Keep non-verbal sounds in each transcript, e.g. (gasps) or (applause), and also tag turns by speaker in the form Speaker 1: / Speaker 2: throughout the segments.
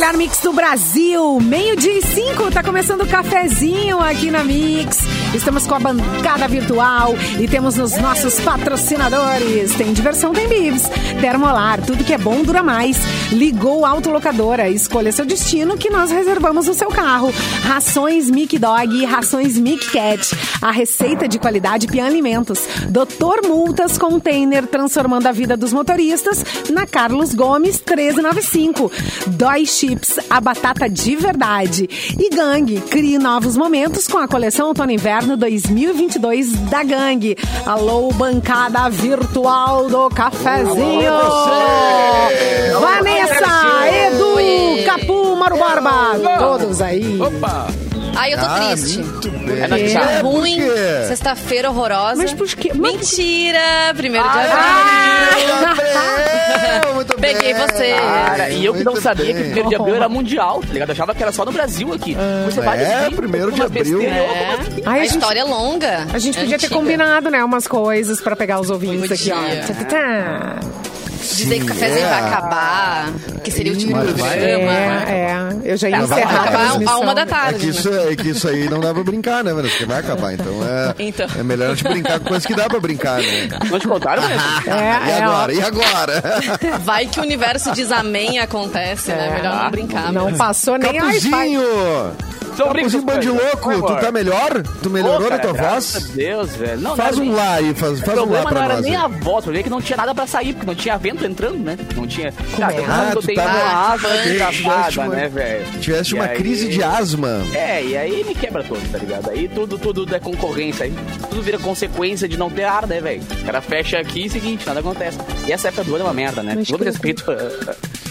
Speaker 1: melhor mix do Brasil. Meio-dia e cinco, tá começando o cafezinho aqui na Mix. Estamos com a bancada virtual e temos nos nossos patrocinadores. Tem diversão, tem bibs. Termolar, tudo que é bom dura mais. Ligou Autolocadora, escolha seu destino que nós reservamos o seu carro. Rações Mic Dog e rações Mic Cat. A receita de qualidade Pian Alimentos. Doutor Multas Container, transformando a vida dos motoristas na Carlos Gomes 1395. Dói Chips, a batata de verdade. E Gang, crie novos momentos com a coleção Outono Inverno 2022 da Gang. Alô, bancada virtual do cafezinho. Vanessa, Edu, Capu, Maru Barba, todos aí.
Speaker 2: Opa!
Speaker 3: Ai, eu tô
Speaker 4: Ah,
Speaker 3: triste.
Speaker 4: muito bem.
Speaker 3: É dia
Speaker 4: É, por
Speaker 3: ruim,
Speaker 4: quê?
Speaker 3: sexta-feira horrorosa.
Speaker 1: Mas por quê?
Speaker 3: Mentira! Primeiro de
Speaker 1: Ah!
Speaker 3: abril.
Speaker 4: Muito (laughs) bem.
Speaker 3: Peguei você.
Speaker 2: Cara, e eu que não sabia que
Speaker 4: bem.
Speaker 2: primeiro de abril era mundial, tá ligado? Eu achava que era só no Brasil aqui. Você vai
Speaker 4: É,
Speaker 2: descobrir
Speaker 4: primeiro de abril.
Speaker 3: É.
Speaker 1: Ai,
Speaker 3: a
Speaker 1: a gente-
Speaker 3: história é longa.
Speaker 1: A gente podia ter
Speaker 3: antiga.
Speaker 1: combinado, né, umas coisas pra pegar os ouvintes aqui, ó.
Speaker 3: Dizer que o cafezinho
Speaker 4: é.
Speaker 3: vai acabar, que seria o último
Speaker 4: Mas
Speaker 3: programa.
Speaker 4: vai.
Speaker 1: É, é. Eu já ia
Speaker 3: Vai
Speaker 1: encerrar a
Speaker 3: acabar a
Speaker 1: transmissão.
Speaker 3: uma da
Speaker 4: É
Speaker 3: tarde.
Speaker 4: que, isso, é que isso aí não dá pra brincar, né, Vanessa? Porque vai acabar. Então é,
Speaker 3: Então.
Speaker 4: é melhor a gente brincar com coisas que dá pra brincar, né?
Speaker 2: Não te contaram, né? (laughs)
Speaker 1: É,
Speaker 4: e
Speaker 1: é, ó.
Speaker 4: agora? E agora?
Speaker 3: Vai que o universo diz amém e acontece, né?
Speaker 1: É.
Speaker 3: Melhor não brincar.
Speaker 1: Não
Speaker 3: mesmo.
Speaker 1: passou nem a
Speaker 4: Capuzinho!
Speaker 2: São
Speaker 4: Capuzinho
Speaker 2: brincos,
Speaker 4: Bandilouco,
Speaker 2: por
Speaker 4: tu
Speaker 2: favor.
Speaker 4: tá melhor? Tu melhorou
Speaker 2: Pô,
Speaker 4: na
Speaker 2: cara,
Speaker 4: tua voz?
Speaker 2: a Deus, velho. Não,
Speaker 4: Faz
Speaker 2: não era
Speaker 4: um
Speaker 2: nem-
Speaker 4: lá aí, faz, faz um lá pra
Speaker 2: não era
Speaker 4: nós.
Speaker 2: nem a voz, o problema é que não tinha nada pra sair, porque não tinha vento entrando, né? Não tinha. Cara,
Speaker 1: é?
Speaker 4: Ah, tu tava-
Speaker 2: uma asma né, velho?
Speaker 4: Tiveste
Speaker 2: E
Speaker 4: uma
Speaker 2: aí-
Speaker 4: crise de asma.
Speaker 2: É, e aí me quebra todo, tá ligado? Aí tudo, tudo é concorrência, aí tudo vira consequência de não ter ar, né, velho? O cara fecha aqui e seguinte, nada acontece. E essa época do ano é uma merda, né? Todo respeito,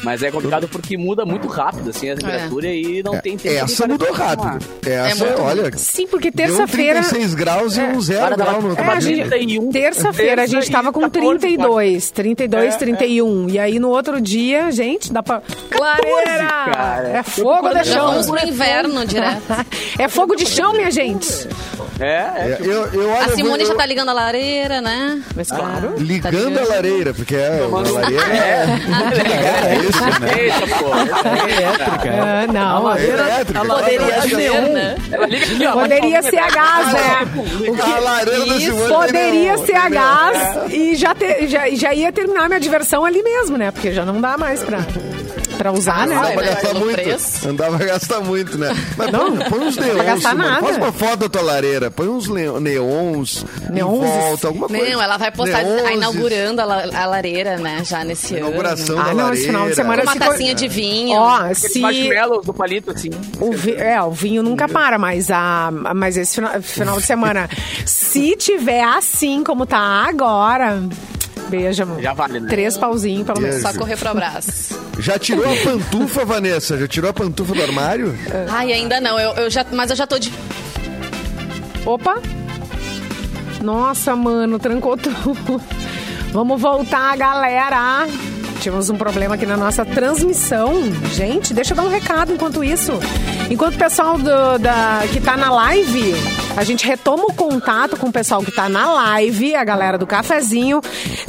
Speaker 2: mas é complicado porque muda muito rápido, assim, a temperatura e não tem tempo.
Speaker 4: Essa
Speaker 2: de
Speaker 4: mudou rápido. Essa,
Speaker 3: muito.
Speaker 4: olha.
Speaker 1: Sim, porque terça-feira...
Speaker 4: 36 graus e um zero
Speaker 2: Cara,
Speaker 4: grau no outro
Speaker 1: É, a
Speaker 2: tava
Speaker 4: dia.
Speaker 1: gente,
Speaker 2: 31.
Speaker 1: terça-feira a gente
Speaker 2: Terça
Speaker 1: tava
Speaker 2: e
Speaker 1: com
Speaker 2: 14,
Speaker 1: 32, 32,
Speaker 2: É,
Speaker 1: 31. E aí no outro dia, gente, dá pra... Lareira!
Speaker 2: cara.
Speaker 1: É fogo de
Speaker 3: Já
Speaker 1: chão.
Speaker 3: vamos pro inverno direto. (laughs)
Speaker 1: É fogo de chão, minha gente.
Speaker 2: É, é.
Speaker 4: É, eu, eu, olha,
Speaker 3: A
Speaker 4: eu
Speaker 3: Simone
Speaker 4: vou-
Speaker 3: já
Speaker 4: eu-
Speaker 3: tá ligando a lareira, né?
Speaker 1: Mas claro.
Speaker 4: Ligando a lareira, porque é, a lareira (laughs) é,
Speaker 2: É, (laughs)
Speaker 4: isso, né?
Speaker 2: Deixa, pô.
Speaker 1: Ah, não,
Speaker 4: lareira elétrica.
Speaker 3: A externa.
Speaker 2: Ela liga aqui, ó.
Speaker 1: Poderia ser a gás, né? O que-
Speaker 4: A lareira
Speaker 3: Isso,
Speaker 4: Simone
Speaker 1: Poderia ser a
Speaker 4: neon,
Speaker 1: gás e já, ter, já, já ia terminar minha diversão ali mesmo, né? Porque já não dá mais pra, pra usar,
Speaker 4: Não dá
Speaker 1: né?
Speaker 4: pra
Speaker 3: né?
Speaker 4: gastar muito.
Speaker 3: preço.
Speaker 4: Não dá pra gastar muito, né? Mas põe, põe uns neons,
Speaker 1: gastar
Speaker 4: Simone.
Speaker 1: nada.
Speaker 4: Faz uma foto da tua lareira. Põe uns neons
Speaker 1: Neonzes.
Speaker 4: em volta, alguma coisa.
Speaker 3: Não, ela vai postar
Speaker 4: Neonzes.
Speaker 3: a inauguração a, la- a lareira, né? Já nesse
Speaker 4: Inauguração
Speaker 1: Ah,
Speaker 4: da
Speaker 1: não,
Speaker 4: lareira.
Speaker 1: esse final de semana
Speaker 3: ano. Uma
Speaker 1: se for-
Speaker 3: tacinha de vinho.
Speaker 1: Ó, se
Speaker 2: Marshmallow do palito, assim.
Speaker 1: o, vi- é, o vinho nunca para, mas, a, mas esse final, final de semana, se tiver assim como tá agora, beijo, amor.
Speaker 2: Já vale, né?
Speaker 1: Três pauzinhos, pelo menos.
Speaker 3: Só correr pro abraço.
Speaker 4: Já tirou a pantufa, Vanessa? Já tirou a pantufa do armário?
Speaker 3: Ai, ainda não. Eu, eu já, mas eu já tô de.
Speaker 1: Opa! Nossa, mano, trancou tudo. Vamos voltar, galera. Tivemos um problema aqui na nossa transmissão. Gente, deixa eu dar um recado enquanto isso. Enquanto o pessoal do- da, que tá na live, a gente retoma o contato com o pessoal que tá na live, a galera do cafezinho.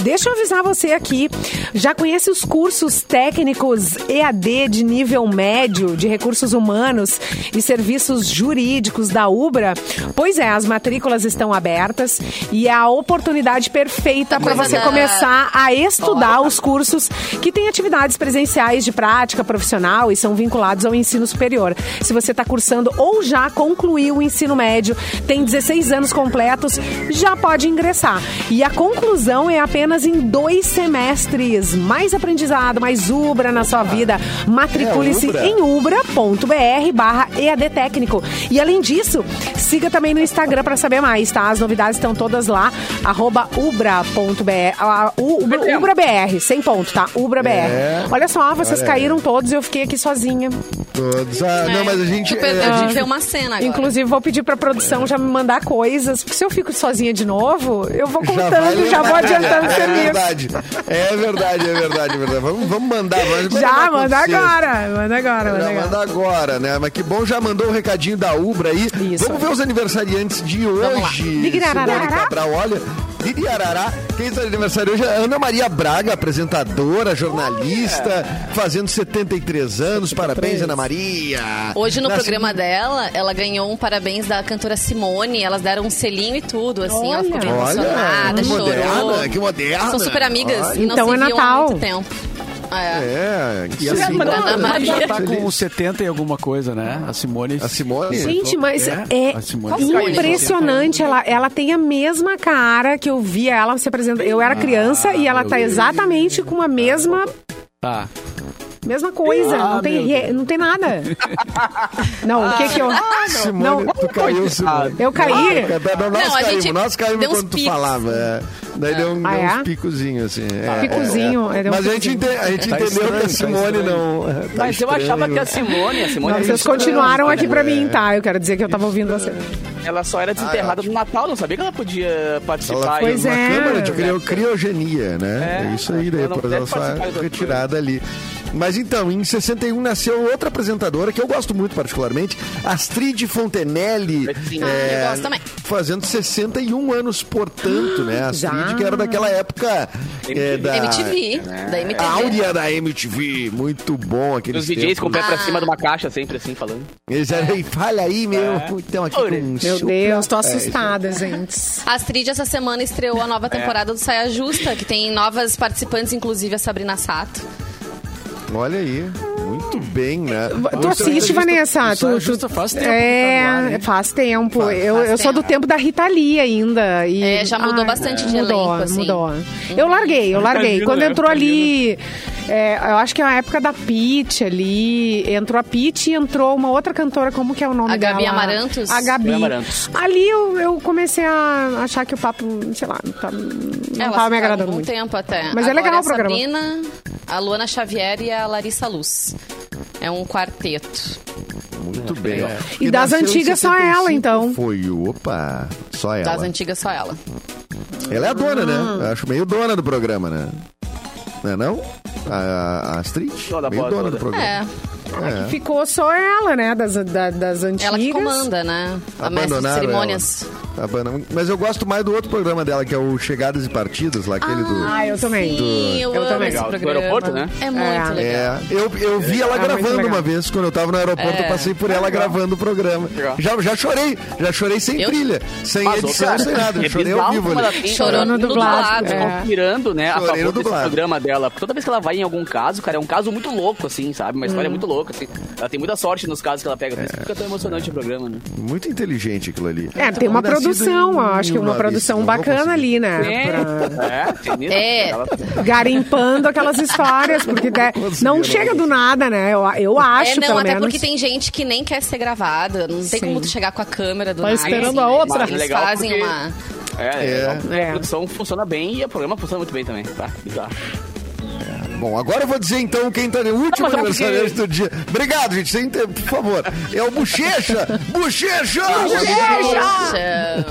Speaker 1: Deixa eu avisar você aqui. Já conhece os cursos técnicos EAD de nível médio de recursos humanos e serviços jurídicos da Ubra? Pois é, as matrículas estão abertas e é a oportunidade perfeita para você
Speaker 3: da-
Speaker 1: começar a estudar os cursos que têm atividades presenciais de prática profissional e são vinculados ao ensino superior. Se você está cursando ou já concluiu o ensino médio, tem 16 anos completos, já pode ingressar. E a conclusão é apenas em dois semestres. Mais aprendizado, mais Ubra na sua vida. Matricule-se
Speaker 4: É, Ubra.
Speaker 1: em ubra.br barra EAD Técnico. E além disso, siga também no Instagram para saber mais, tá? As novidades estão todas lá, arroba ubra.br, ubra- ubrabr, sem ponto, tá? Ubrabr.
Speaker 4: É.
Speaker 1: Olha só, vocês
Speaker 4: Olha.
Speaker 1: caíram todos e eu fiquei aqui sozinha.
Speaker 4: Todos. Ah, não, mas a gente. É, a gente-
Speaker 3: ver uma cena agora.
Speaker 1: Inclusive, vou pedir pra produção já me mandar coisas, porque se eu fico sozinha de novo, eu vou contando, já, vou
Speaker 4: lembrar.
Speaker 1: adiantando o
Speaker 4: É
Speaker 1: serviço.
Speaker 4: verdade. É verdade, é verdade, é verdade. Vamos, vamos mandar. Mas quando
Speaker 1: Já, manda agora, manda agora, manda
Speaker 4: Já
Speaker 1: agora.
Speaker 4: manda agora, né? Mas que bom, já mandou o recadinho da Ubra aí.
Speaker 1: Isso.
Speaker 4: Vamos ver os aniversariantes de hoje.
Speaker 1: Ligrararara.
Speaker 4: Simone Cabral, olha. E Arará, quem está de aniversário hoje é Ana Maria Braga, apresentadora, jornalista, fazendo 73 anos. Parabéns, Ana Maria.
Speaker 3: Hoje no
Speaker 4: Nasce-
Speaker 3: programa dela, ela ganhou um parabéns da cantora Simone. Elas deram um selinho e tudo, assim. Ela ficou bem
Speaker 4: Olha,
Speaker 3: emocionada,
Speaker 4: que
Speaker 3: chorou.
Speaker 4: moderna, que moderna.
Speaker 3: São super amigas
Speaker 4: Olha.
Speaker 3: e não
Speaker 1: Então
Speaker 3: se
Speaker 1: é
Speaker 3: viam há
Speaker 1: Natal.
Speaker 3: muito tempo. É.
Speaker 4: É,
Speaker 5: E
Speaker 4: isso
Speaker 5: a. Simone já tá com 70 e alguma coisa, né? A Simone.
Speaker 4: A Simone?
Speaker 1: Gente, mas
Speaker 5: É,
Speaker 1: é,
Speaker 5: a Simone.
Speaker 1: impressionante. Ela, ela tem a mesma cara que eu via ela se apresentando. Eu era criança e ela tá exatamente com a mesma,
Speaker 5: Tá.
Speaker 1: Mesma coisa.
Speaker 5: Ah,
Speaker 1: não, tem, re- não tem nada. (laughs) Não, o que que eu...
Speaker 4: Simone,
Speaker 1: Não.
Speaker 4: tu caiu, Simone.
Speaker 1: Eu caí?
Speaker 4: Não, nós
Speaker 3: Não, a
Speaker 4: caímos,
Speaker 3: gente
Speaker 4: nós caímos quando tu
Speaker 3: picos.
Speaker 4: falava. é. Daí deu, um,
Speaker 1: Ah,
Speaker 4: deu
Speaker 1: é?
Speaker 4: uns picozinhos, assim. é,
Speaker 1: Picozinho,
Speaker 4: é, é.
Speaker 1: é, deu um
Speaker 4: Mas a gente, ente- a gente
Speaker 5: Tá
Speaker 4: entendeu que
Speaker 5: estranho,
Speaker 4: a
Speaker 5: tá
Speaker 4: Simone
Speaker 5: estranho.
Speaker 4: não. tá
Speaker 2: Mas eu
Speaker 4: estranho.
Speaker 2: achava que a Simone, a Simone
Speaker 1: Não, vocês continuaram aqui pra mim, tá? Eu quero dizer que eu tava ouvindo você.
Speaker 2: Ela só era desenterrada no Natal, não sabia que ela podia participar.
Speaker 4: Ela
Speaker 1: Pois
Speaker 4: fez uma
Speaker 1: é.
Speaker 4: câmara de crio- criogenia, né? É,
Speaker 2: É,
Speaker 4: isso aí, daí depois ela só é
Speaker 2: das
Speaker 4: retirada ali. Mas então, em 61 nasceu outra apresentadora que eu gosto muito particularmente, Astrid Fontenelle.
Speaker 2: Sim.
Speaker 3: Ah, eu gosto também.
Speaker 4: Fazendo 61 anos, portanto, né? (gasps) Astrid,
Speaker 1: Já.
Speaker 4: que era daquela época é, da...
Speaker 3: MTV, da MTV.
Speaker 4: A áurea da MTV, muito bom aquele
Speaker 2: Os DJs com o pé pra
Speaker 3: Ah.
Speaker 2: cima de uma caixa, sempre assim, falando.
Speaker 4: Eles eram, "Ei, fala aí, meu. Então, aqui com um
Speaker 1: Meu
Speaker 4: super-
Speaker 1: Deus, tô
Speaker 4: É,
Speaker 1: assustada, gente.
Speaker 3: A Astrid essa semana estreou a nova temporada do Saia Justa, que tem novas participantes, inclusive a Sabrina Sato.
Speaker 4: Olha aí, muito bem, né?
Speaker 1: Tu assiste, Vanessa?
Speaker 5: Saia
Speaker 1: Tu, tu,
Speaker 5: faz tempo tá
Speaker 1: É,
Speaker 5: hein?
Speaker 1: faz tempo.
Speaker 4: Faz.
Speaker 1: eu
Speaker 3: Faz
Speaker 1: eu sou do
Speaker 3: tempo.
Speaker 1: da Rita Lee ainda. E,
Speaker 3: É, já mudou bastante de
Speaker 1: mudou,
Speaker 3: elenco, assim.
Speaker 1: Mudou. Eu larguei, eu larguei. Quando
Speaker 2: né?
Speaker 1: entrou ali, é, eu acho que é a época da Pete ali, entrou a Pete e entrou uma outra cantora, como que é o nome
Speaker 3: A Gabi
Speaker 1: dela?
Speaker 3: Amarantos?
Speaker 1: A Gabi.
Speaker 2: Gabi Amarantos.
Speaker 1: Ali eu, eu comecei a achar que o papo, sei lá, não, tá, não tava me agradando
Speaker 3: um
Speaker 1: muito.
Speaker 3: tempo até.
Speaker 1: Mas é
Speaker 3: Agora
Speaker 1: legal
Speaker 3: a
Speaker 1: o programa.
Speaker 3: Sabrina, a Luana Xavier e a Larissa Luz. É um quarteto.
Speaker 4: Muito bem. ó.
Speaker 1: E das
Speaker 4: nasceu em
Speaker 1: antigas só
Speaker 4: 65
Speaker 1: ela, então.
Speaker 4: Foi, opa, só ela.
Speaker 3: Das antigas, só ela.
Speaker 4: Ela é a dona,
Speaker 1: Ah.
Speaker 4: né? Eu acho meio dona do programa, né? Não é não? A, a Astrid?
Speaker 2: Toda
Speaker 4: meio
Speaker 2: boa,
Speaker 4: dona
Speaker 2: toda.
Speaker 4: do programa.
Speaker 3: É,
Speaker 4: É.
Speaker 1: Ficou só ela, né, das, da- das antigas.
Speaker 3: ela que comanda, né? A mestre de cerimônias.
Speaker 4: ela. Mas eu gosto mais do outro programa dela, que é o Chegadas e Partidas, lá aquele do...
Speaker 1: Ah, eu também.
Speaker 3: Sim, eu,
Speaker 1: Eu
Speaker 3: amo
Speaker 1: também.
Speaker 3: esse
Speaker 2: Legal. Do
Speaker 3: programa.
Speaker 2: aeroporto, né?
Speaker 3: É muito
Speaker 1: É.
Speaker 3: legal.
Speaker 4: É, eu, eu vi ela
Speaker 1: É
Speaker 4: gravando uma vez, quando eu tava no aeroporto,
Speaker 3: É.
Speaker 4: eu passei por ela gravando o programa.
Speaker 2: Legal.
Speaker 4: Já, já chorei, já chorei sem
Speaker 3: Eu-
Speaker 4: trilha, sem
Speaker 2: Mas,
Speaker 4: edição, sem nada,
Speaker 2: é
Speaker 4: eu chorei ao vivo ali.
Speaker 3: Chorou
Speaker 1: no dublado, é.
Speaker 2: conspirando, né, a
Speaker 4: Chorei
Speaker 2: favor
Speaker 4: dublado.
Speaker 2: programa dela. Toda vez que ela vai em algum caso, cara, é um caso muito louco, assim, sabe? Uma história muito louca, assim. Ela tem muita sorte nos casos que ela pega. Por isso que fica tão emocionante o programa, né?
Speaker 4: Muito inteligente aquilo ali.
Speaker 1: É, tem uma produção,
Speaker 4: em
Speaker 1: eu acho que uma
Speaker 4: 1900,
Speaker 1: produção bacana
Speaker 4: conseguir.
Speaker 1: ali, né? Pra-
Speaker 2: É, tem isso.
Speaker 3: É.
Speaker 2: Ela-
Speaker 1: Garimpando aquelas histórias, porque não
Speaker 4: não
Speaker 1: chega do nada, né? Eu, eu acho,
Speaker 3: É, não,
Speaker 1: pelo
Speaker 3: até
Speaker 1: menos.
Speaker 3: porque tem gente que nem quer ser gravada. Não tem
Speaker 1: Sim.
Speaker 3: como tu chegar com a câmera do
Speaker 1: Tá
Speaker 3: nada.
Speaker 1: esperando
Speaker 3: assim,
Speaker 1: a
Speaker 3: né?
Speaker 1: outra.
Speaker 3: Eles
Speaker 2: Legal
Speaker 3: fazem
Speaker 2: porque-
Speaker 3: uma...
Speaker 2: É, é.
Speaker 1: É.
Speaker 2: A produção funciona bem e o programa funciona muito bem também. Tá, bizarro.
Speaker 4: Bom, agora eu vou dizer então quem tá no último
Speaker 2: Não, é
Speaker 4: aniversariante
Speaker 2: porque-
Speaker 4: do dia. Obrigado, gente, sem tempo, por favor. É o Bochecha! Bochecha!
Speaker 3: Poxa.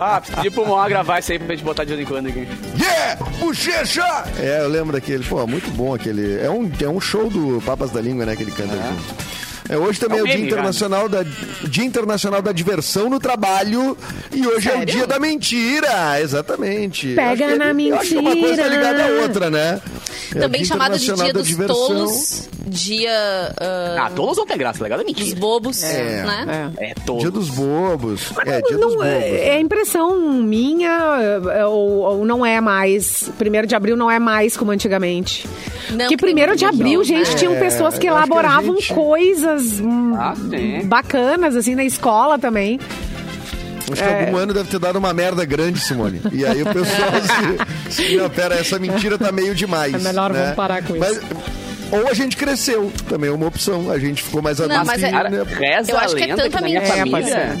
Speaker 2: Ah, pedi pro Moá gravar isso aí pra gente botar de vez em quando aqui.
Speaker 4: Yeah! Bochecha! É, eu lembro daquele. Pô, muito bom aquele. É um, é um show do Papas da Língua, né? Que ele canta junto. É, hoje também é,
Speaker 2: É
Speaker 4: o Dia
Speaker 2: meme,
Speaker 4: Internacional da, Dia Internacional da Diversão no Trabalho. E hoje é o
Speaker 3: Sério?
Speaker 4: Dia da Mentira. Exatamente.
Speaker 1: Pega
Speaker 4: Acho que-
Speaker 1: na
Speaker 4: Eu acho que uma coisa tá
Speaker 1: mentira.
Speaker 4: ligada à outra, né? É
Speaker 3: Também chamado de Dia dos
Speaker 4: Diversão.
Speaker 3: Tolos, Dia ah,
Speaker 2: Ah, todos não tem graça, legal é
Speaker 3: dos
Speaker 2: mentira.
Speaker 3: Bobos,
Speaker 4: É.
Speaker 3: né?
Speaker 2: É, todos.
Speaker 4: Dia dos Bobos. É,
Speaker 1: Não,
Speaker 4: Dia dos
Speaker 1: não,
Speaker 4: Bobos.
Speaker 1: é, é impressão minha é, ou, ou não é mais. Primeiro de abril não é mais como antigamente.
Speaker 3: Não,
Speaker 1: Porque primeiro de abril,
Speaker 3: não,
Speaker 1: gente,
Speaker 3: né?
Speaker 1: tinham pessoas que
Speaker 4: acho que
Speaker 1: elaboravam
Speaker 4: gente-
Speaker 1: coisas hum,
Speaker 2: Ah,
Speaker 1: bacanas, assim, na escola também.
Speaker 4: Acho que algum ano deve ter dado uma merda grande, Simone. E aí o pessoal (laughs) se, se- Não, pera, essa mentira tá meio demais.
Speaker 1: É melhor
Speaker 4: né?
Speaker 1: vamos parar com
Speaker 4: Mas- Ou a gente cresceu, também é uma opção. A gente ficou mais adulto.
Speaker 3: mas
Speaker 4: e,
Speaker 3: é-
Speaker 4: né,
Speaker 2: reza
Speaker 3: Eu
Speaker 2: a
Speaker 3: acho que é tanta
Speaker 2: na minha
Speaker 3: mentira.
Speaker 1: É,
Speaker 2: família...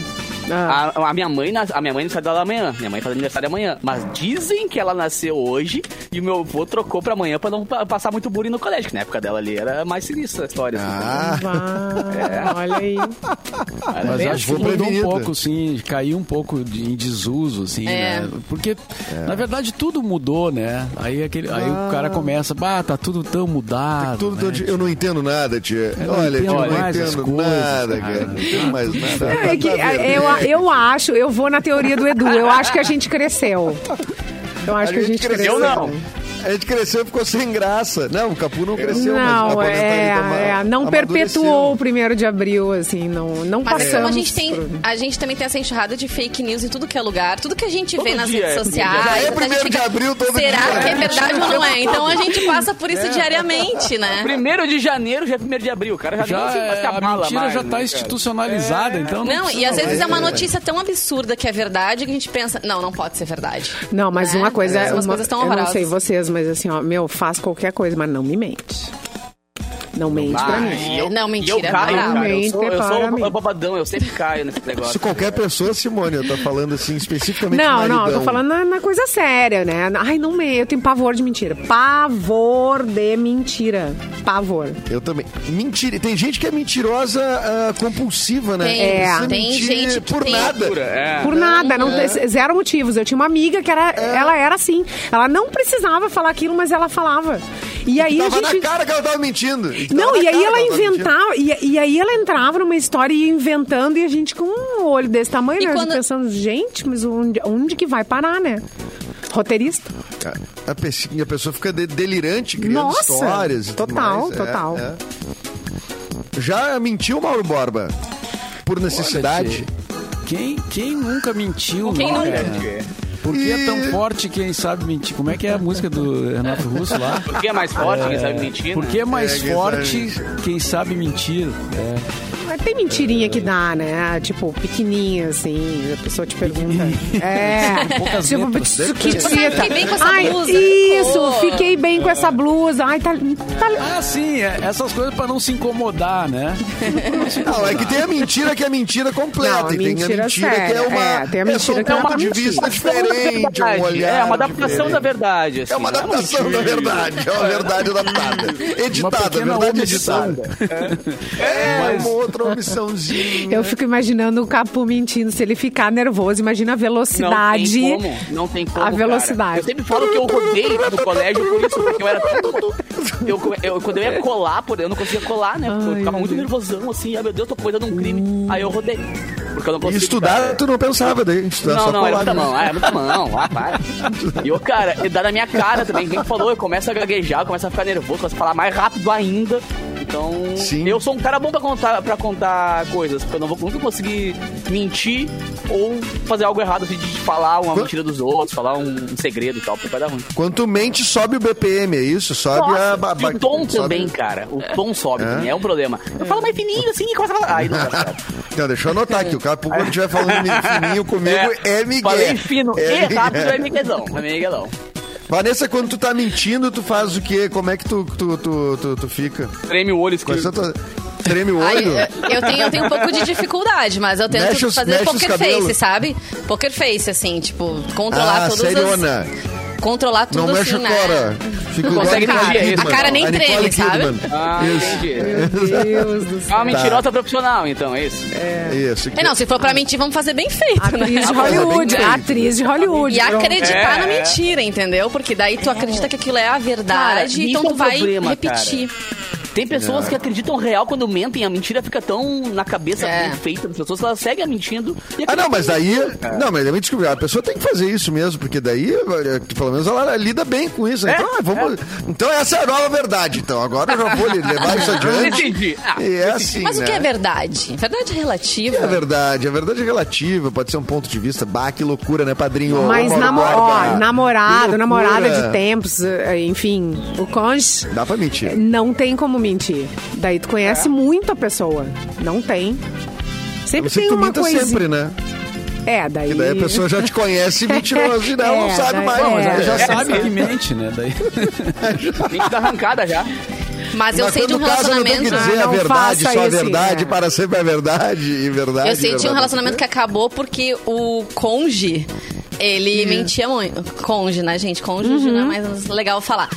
Speaker 1: Ah.
Speaker 2: A, a minha mãe, a minha mãe nasceu dela amanhã. Minha mãe faz aniversário amanhã. Mas dizem que ela nasceu hoje e o meu avô trocou pra amanhã pra não pa- passar muito bullying no colégio. Que na época dela ali era mais sinistra a história. assim.
Speaker 4: Ah,
Speaker 1: Vá, (laughs) Olha aí.
Speaker 2: Era
Speaker 5: Mas
Speaker 2: bem
Speaker 5: acho que
Speaker 4: vou
Speaker 5: mudou um pouco, assim, caiu um pouco de- em desuso, assim,
Speaker 3: É.
Speaker 5: né? Porque, na verdade, tudo mudou, né? Aí, aquele, aí o cara começa, bah, tá tudo tão mudado.
Speaker 4: tudo,
Speaker 5: né?
Speaker 4: tudo- eu não entendo nada, tia.
Speaker 5: Eu não
Speaker 4: Olha, tia, eu
Speaker 5: entendo
Speaker 4: não
Speaker 5: mais as
Speaker 4: entendo
Speaker 5: coisas,
Speaker 4: nada,
Speaker 5: cara.
Speaker 4: cara. Não entendo mais nada.
Speaker 1: É que,
Speaker 4: Tá vendo?
Speaker 1: Eu, eu acho, eu vou na teoria do Edu, eu acho que a gente cresceu. Eu acho que a gente
Speaker 4: cresceu,
Speaker 1: cresceu.
Speaker 2: não.
Speaker 4: A gente cresceu e ficou sem graça. Não, o Capu não cresceu, mas
Speaker 1: Não,
Speaker 4: a
Speaker 1: é,
Speaker 4: aposentadoria
Speaker 1: é, não
Speaker 4: amadureceu.
Speaker 1: perpetuou o primeiro de abril, assim, não, não
Speaker 3: Mas é
Speaker 1: passamos.
Speaker 3: a gente tem, a gente também tem essa enxurrada de fake news em tudo que é lugar, tudo que a gente vê
Speaker 2: Todo
Speaker 3: nas
Speaker 2: dia
Speaker 3: redes
Speaker 2: é
Speaker 3: sociais.
Speaker 2: primeiro de
Speaker 4: abril. Já é
Speaker 3: a
Speaker 4: primeiro de abril todo
Speaker 3: Será
Speaker 4: dia,
Speaker 3: que é
Speaker 4: né?
Speaker 3: verdade ou não é? Então a gente passa por isso diariamente, né?
Speaker 2: Primeiro de janeiro já é primeiro de abril. O cara já,
Speaker 5: Já,
Speaker 2: não se
Speaker 5: é, a
Speaker 2: abala
Speaker 5: mentira
Speaker 2: mais,
Speaker 5: já
Speaker 2: né,
Speaker 5: está
Speaker 2: cara?
Speaker 5: institucionalizada, então
Speaker 3: Não, e
Speaker 5: precisa
Speaker 3: às vezes é uma notícia tão absurda que é verdade que a gente pensa, não, não pode ser verdade.
Speaker 1: Não, mas
Speaker 3: Né?
Speaker 1: uma coisa, uma- eu não sei vocês, mas assim, ó, meu, faz qualquer coisa, mas não me mente. Não mente pra
Speaker 2: Ah,
Speaker 1: mim.
Speaker 2: eu,
Speaker 3: Não, mentira,
Speaker 2: eu caio,
Speaker 3: não.
Speaker 2: cara. Eu sou, eu sou babadão, eu sempre caio nesse
Speaker 4: Se
Speaker 2: negócio.
Speaker 4: qualquer pessoa, Simone, eu tô falando assim especificamente
Speaker 1: Não,
Speaker 4: do
Speaker 1: não, eu
Speaker 4: maridão.
Speaker 1: tô falando na, na coisa séria, né? Ai, não me, eu tenho pavor de mentira. Pavor de mentira. Pavor.
Speaker 4: Eu também. Mentira. Tem gente que é mentirosa ah, compulsiva, né?
Speaker 3: Tem,
Speaker 1: É.
Speaker 3: Tem gente
Speaker 4: por
Speaker 3: tem-
Speaker 4: nada.
Speaker 2: É.
Speaker 1: Por nada, não, tem- zero motivos. Eu tinha uma amiga que era, ela era assim. Ela não precisava falar aquilo, mas ela falava. E aí a
Speaker 4: Tava
Speaker 1: gente.
Speaker 4: na cara que ela tava mentindo. Tava
Speaker 1: Não, e aí
Speaker 4: cara
Speaker 1: ela inventava, e, e aí ela entrava numa história e ia inventando, e a gente com um olho desse tamanho,
Speaker 3: E
Speaker 1: né?
Speaker 3: quando-
Speaker 1: Pensando, gente, mas onde, onde que vai parar, né? Roteirista.
Speaker 4: A pessoa, a pessoa fica de- delirante criando
Speaker 1: Nossa,
Speaker 4: histórias. e tudo
Speaker 1: total,
Speaker 4: mais. É,
Speaker 1: total.
Speaker 4: é. Já mentiu, Mauro Borba? Por necessidade?
Speaker 5: Quem, quem nunca mentiu,
Speaker 3: Quem
Speaker 5: né,
Speaker 3: nunca?
Speaker 5: cara? Por que é tão forte quem sabe mentir? Como é que é a música do Renato Russo lá?
Speaker 2: Porque é mais forte, quem sabe mentir,
Speaker 5: Por
Speaker 2: né?
Speaker 5: que é mais
Speaker 4: É, quem
Speaker 5: forte quem sabe mentir? É.
Speaker 1: Mas tem mentirinha que dá, né? Tipo, pequenininha, assim, a pessoa te pergunta. É.
Speaker 5: poucas
Speaker 1: tipo,
Speaker 5: letras.
Speaker 3: Tipo, sabe, fiquei bem com essa
Speaker 1: Ai,
Speaker 3: blusa.
Speaker 1: Isso,
Speaker 3: Oh.
Speaker 1: fiquei bem com essa blusa. Ai, tá. tá
Speaker 5: Ah, sim, é, essas coisas pra não se incomodar, né? (laughs)
Speaker 4: Não, é que tem a mentira que é mentira completa.
Speaker 1: Não, a
Speaker 4: e tem a
Speaker 1: mentira
Speaker 4: mentira que é uma.
Speaker 1: é, tem a
Speaker 4: é
Speaker 1: mentira
Speaker 4: um
Speaker 1: que é uma
Speaker 4: ponto de
Speaker 1: mentira.
Speaker 4: vista diferente, um olhar.
Speaker 2: É uma adaptação
Speaker 4: diferente.
Speaker 2: da verdade. assim,
Speaker 4: É uma
Speaker 2: não
Speaker 4: adaptação da
Speaker 2: mentira.
Speaker 4: verdade. É uma verdade adaptada.
Speaker 5: Uma
Speaker 4: Editada, verdade editada. É, uma outra omissãozinha.
Speaker 1: Eu fico imaginando o Capu mentindo. Se ele ficar nervoso, imagina a
Speaker 2: Não
Speaker 1: velocidade.
Speaker 2: tem como, não tem como.
Speaker 1: A
Speaker 2: cara.
Speaker 1: velocidade.
Speaker 2: Eu sempre falo que eu rodei no colégio por isso, porque eu era tão. Eu, eu- quando eu ia colar, por- eu não conseguia colar, né? Porque eu
Speaker 1: Ai,
Speaker 2: ficava muito nervosão, assim, ai meu Deus, tô cometendo um crime. Aí eu rodei. Porque eu não
Speaker 4: E
Speaker 2: conseguia.
Speaker 4: estudar, tu não pensava daí. Estudar
Speaker 2: Não,
Speaker 4: só
Speaker 2: não, era
Speaker 4: colar,
Speaker 2: muita
Speaker 4: né?
Speaker 2: mão. Ah, é muita mão. Ah, para. (laughs) E o cara, ele dá na minha cara também. Quem falou, eu começo a gaguejar, eu começo a ficar nervoso, começo a falar mais rápido ainda. Então,
Speaker 4: Sim.
Speaker 2: eu sou um cara bom pra contar, pra contar coisas, porque eu não vou nunca conseguir mentir ou fazer algo errado, assim, de falar uma mentira dos outros, falar um, um segredo e tal, porque vai dar ruim.
Speaker 4: Quando tu mente, sobe o BPM, é isso? Sobe a... ba-
Speaker 2: e
Speaker 4: ba-
Speaker 2: o tom
Speaker 4: sobe-
Speaker 2: também, cara. O tom sobe,
Speaker 4: É?
Speaker 2: também, é um problema. Eu falo mais fininho, assim, e começa a falar. Aí não. (laughs)
Speaker 4: Não, deixa eu anotar aqui. Cara, quando estiver falando fininho comigo, é, Miguel.
Speaker 2: Falei fino
Speaker 4: é
Speaker 2: e rápido, é
Speaker 4: Miguel.
Speaker 2: Miguelão. É Miguelão.
Speaker 4: Vanessa, quando tu tá mentindo, tu faz o quê? Como é que tu, tu, tu, tu, tu fica?
Speaker 2: Treme o olho
Speaker 4: é
Speaker 2: esquerdo.
Speaker 4: tua... Treme o
Speaker 3: Ai,
Speaker 4: olho?
Speaker 3: eu, tenho, eu tenho um pouco de dificuldade, mas eu tento
Speaker 4: Mexe os-
Speaker 3: fazer
Speaker 4: os
Speaker 3: poker face, sabe? Poker face, assim, tipo, controlar
Speaker 4: ah,
Speaker 3: todas
Speaker 4: seriona.
Speaker 3: as. Controlar tudo
Speaker 4: Não
Speaker 3: assim,
Speaker 4: mexe
Speaker 3: né?
Speaker 4: Fica igual
Speaker 2: consegue é isso.
Speaker 4: Kidman.
Speaker 3: A cara nem treme, sabe?
Speaker 2: Ah,
Speaker 4: Isso.
Speaker 2: entendi. (laughs)
Speaker 1: Meu Deus do
Speaker 2: É
Speaker 1: céu.
Speaker 2: uma mentirosa profissional, então, é isso?
Speaker 4: Isso.
Speaker 3: É, não, se for pra mentir, vamos fazer bem feito,
Speaker 1: Atriz
Speaker 3: né?
Speaker 1: de
Speaker 4: é
Speaker 1: Hollywood.
Speaker 4: feito.
Speaker 1: Atriz de Hollywood.
Speaker 3: E acreditar
Speaker 2: É,
Speaker 3: na
Speaker 2: é.
Speaker 3: mentira, entendeu? Porque daí tu acredita que aquilo é a verdade,
Speaker 2: Cara,
Speaker 3: então
Speaker 2: é
Speaker 3: tu
Speaker 2: um
Speaker 3: vai
Speaker 2: problema,
Speaker 3: repetir.
Speaker 2: Tem pessoas que acreditam real quando mentem, a mentira fica tão na cabeça
Speaker 3: É.
Speaker 2: feita das pessoas que elas seguem mentindo. E
Speaker 4: Ah, não, mas daí.
Speaker 2: É.
Speaker 4: Não, mas desculpe, a pessoa tem que fazer isso mesmo, porque daí, eh, pelo menos, ela lida bem com isso.
Speaker 2: É,
Speaker 4: Então, ah, vamos, então essa é a nova verdade. Então, agora eu já vou levar isso (laughs) adiante.
Speaker 2: Entendi. Ah,
Speaker 4: E é assim.
Speaker 3: Mas o
Speaker 4: né?
Speaker 3: que é verdade? Verdade é relativa.
Speaker 4: É verdade, a verdade é relativa, pode ser um ponto de vista. Bah, que loucura, né, padrinho?
Speaker 1: Mas namo ó,
Speaker 4: que
Speaker 1: namorado, namorada de tempos, eh, enfim, o cônjuge
Speaker 4: Dá pra mentir.
Speaker 1: não tem como mentir. Daí tu conhece muito a pessoa. Não tem. Sempre tem uma coisa.
Speaker 4: sempre, né?
Speaker 1: É, daí.
Speaker 4: E daí a pessoa já te conhece (laughs) mentiroso e não, não
Speaker 1: É,
Speaker 4: sabe
Speaker 1: daí-
Speaker 4: mais.
Speaker 1: é,
Speaker 5: Já, já
Speaker 1: É,
Speaker 5: sabe que mente, né? Daí... (laughs)
Speaker 2: Mente da arrancada já.
Speaker 3: Mas eu
Speaker 4: Mas
Speaker 3: sei de um
Speaker 4: quando casa não tem que
Speaker 3: relacionamento.
Speaker 4: dizer
Speaker 1: Ah,
Speaker 4: a
Speaker 1: não
Speaker 4: verdade, só a verdade,
Speaker 1: é.
Speaker 4: para sempre a verdade e verdade.
Speaker 3: Eu sei de um
Speaker 4: verdade.
Speaker 3: relacionamento que acabou porque o conge, ele mentia muito. Conge, né, gente? Conge não é mais legal falar.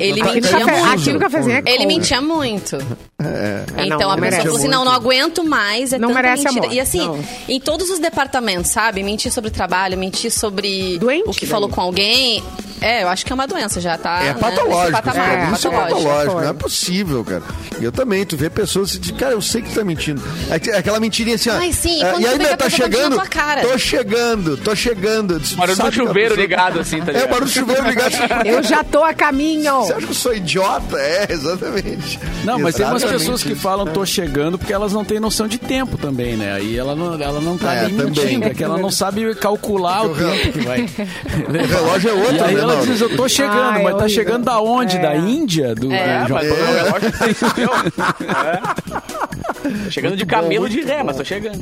Speaker 3: Ele
Speaker 4: Aqui
Speaker 3: mentia
Speaker 1: café-
Speaker 3: muito.
Speaker 1: aqui no cafezinho é
Speaker 3: Ele mentia muito.
Speaker 4: É.
Speaker 1: É,
Speaker 3: Então
Speaker 1: não,
Speaker 3: a
Speaker 1: não
Speaker 3: pessoa
Speaker 1: merece
Speaker 3: falou assim: não, não aguento mais. É
Speaker 1: Não
Speaker 3: tanta
Speaker 1: merece
Speaker 3: mentira.
Speaker 1: amor.
Speaker 3: E assim,
Speaker 1: Não.
Speaker 3: em todos os departamentos, sabe? Mentir sobre trabalho, mentir sobre
Speaker 1: Doente,
Speaker 3: o que
Speaker 1: daí.
Speaker 3: falou com alguém. É, eu acho que é uma doença, já tá.
Speaker 4: É
Speaker 3: né,
Speaker 4: patológico,
Speaker 3: nesse patamar,
Speaker 1: é,
Speaker 4: isso é
Speaker 3: patológico.
Speaker 4: não é possível, cara. Eu também, tu vê pessoas e diz, cara, eu sei que tu tá mentindo. É que- Aquela mentirinha assim, ó.
Speaker 3: Ai, sim,
Speaker 4: é, e aí, meu,
Speaker 3: a
Speaker 4: tá
Speaker 3: tá
Speaker 4: chegando, tô chegando, tô chegando. Tu
Speaker 2: Barulho
Speaker 4: sabe
Speaker 2: do chuveiro ligado, assim, tá
Speaker 4: É,
Speaker 2: ligado?
Speaker 4: barulho do chuveiro ligado.
Speaker 1: Eu já tô a caminho.
Speaker 4: Você acha que eu sou idiota? É, exatamente.
Speaker 5: Não, mas tem umas
Speaker 4: Exatamente
Speaker 5: pessoas que falam tô chegando porque elas não têm noção de tempo também, né? Aí ela não, ela não tá
Speaker 4: É,
Speaker 5: nem
Speaker 4: também.
Speaker 5: mentindo, é que ela não sabe calcular o tempo que vai.
Speaker 4: O relógio é outro, né,
Speaker 5: ela
Speaker 4: Mauro?
Speaker 5: diz, eu tô chegando,
Speaker 1: Ah, é
Speaker 5: mas tá
Speaker 1: horrível.
Speaker 5: chegando da onde?
Speaker 1: É.
Speaker 5: Da Índia? Do,
Speaker 3: É,
Speaker 5: do
Speaker 2: mas
Speaker 5: Japão?
Speaker 2: o relógio tem seu. (laughs) É. Chegando de camelo de ré, mas tô chegando.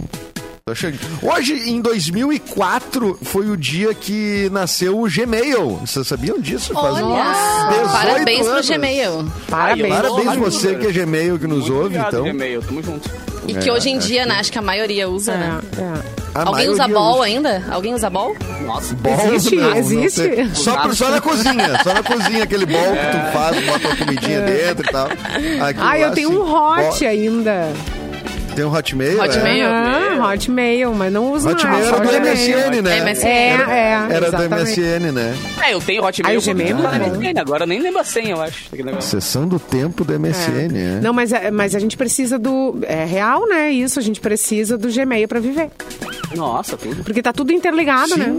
Speaker 4: Hoje, em 2004, foi o dia que nasceu o Gmail. Vocês sabiam disso? Faz uns
Speaker 3: Olha!
Speaker 4: 18
Speaker 3: Parabéns pro
Speaker 4: anos.
Speaker 3: Gmail.
Speaker 1: Parabéns.
Speaker 4: Parabéns
Speaker 2: Ai,
Speaker 4: você que é Gmail que nos
Speaker 2: Muito
Speaker 4: ouve,
Speaker 2: obrigado,
Speaker 4: então.
Speaker 2: Gmail, tamo junto.
Speaker 3: E que hoje em dia, né, acho que a maioria usa, né?
Speaker 1: É, é.
Speaker 4: A
Speaker 3: Alguém usa bol ainda? Alguém usa bol?
Speaker 2: Nossa,
Speaker 4: Bol,
Speaker 1: Existe?
Speaker 4: não, não
Speaker 1: Existe?
Speaker 4: Só, por- só na cozinha, só na cozinha, aquele bol que tu faz, bota uma comidinha dentro e tal. Aquilo
Speaker 1: Ah, eu
Speaker 4: lá,
Speaker 1: tenho
Speaker 4: assim,
Speaker 1: um hot
Speaker 4: bol-
Speaker 1: ainda.
Speaker 4: Tem um Hotmail?
Speaker 3: Hotmail?
Speaker 4: É?
Speaker 1: Ah, Hotmail, mas não uso
Speaker 4: Hotmail
Speaker 1: mais.
Speaker 4: era
Speaker 1: só
Speaker 4: do. MSN, né?
Speaker 3: MSN.
Speaker 1: É, é.
Speaker 4: Era do
Speaker 1: exatamente.
Speaker 4: MSN, né?
Speaker 2: É, eu tenho Hotmail.
Speaker 1: Ai, o Gmail é bom.
Speaker 2: MSN, Agora nem lembro a senha, eu acho.
Speaker 4: Sessão do tempo do MSN, é.
Speaker 1: Não, mas, é- mas a gente precisa do. É real, né? Isso, a gente precisa do Gmail pra viver.
Speaker 2: Nossa, tudo.
Speaker 1: Porque tá tudo interligado, né?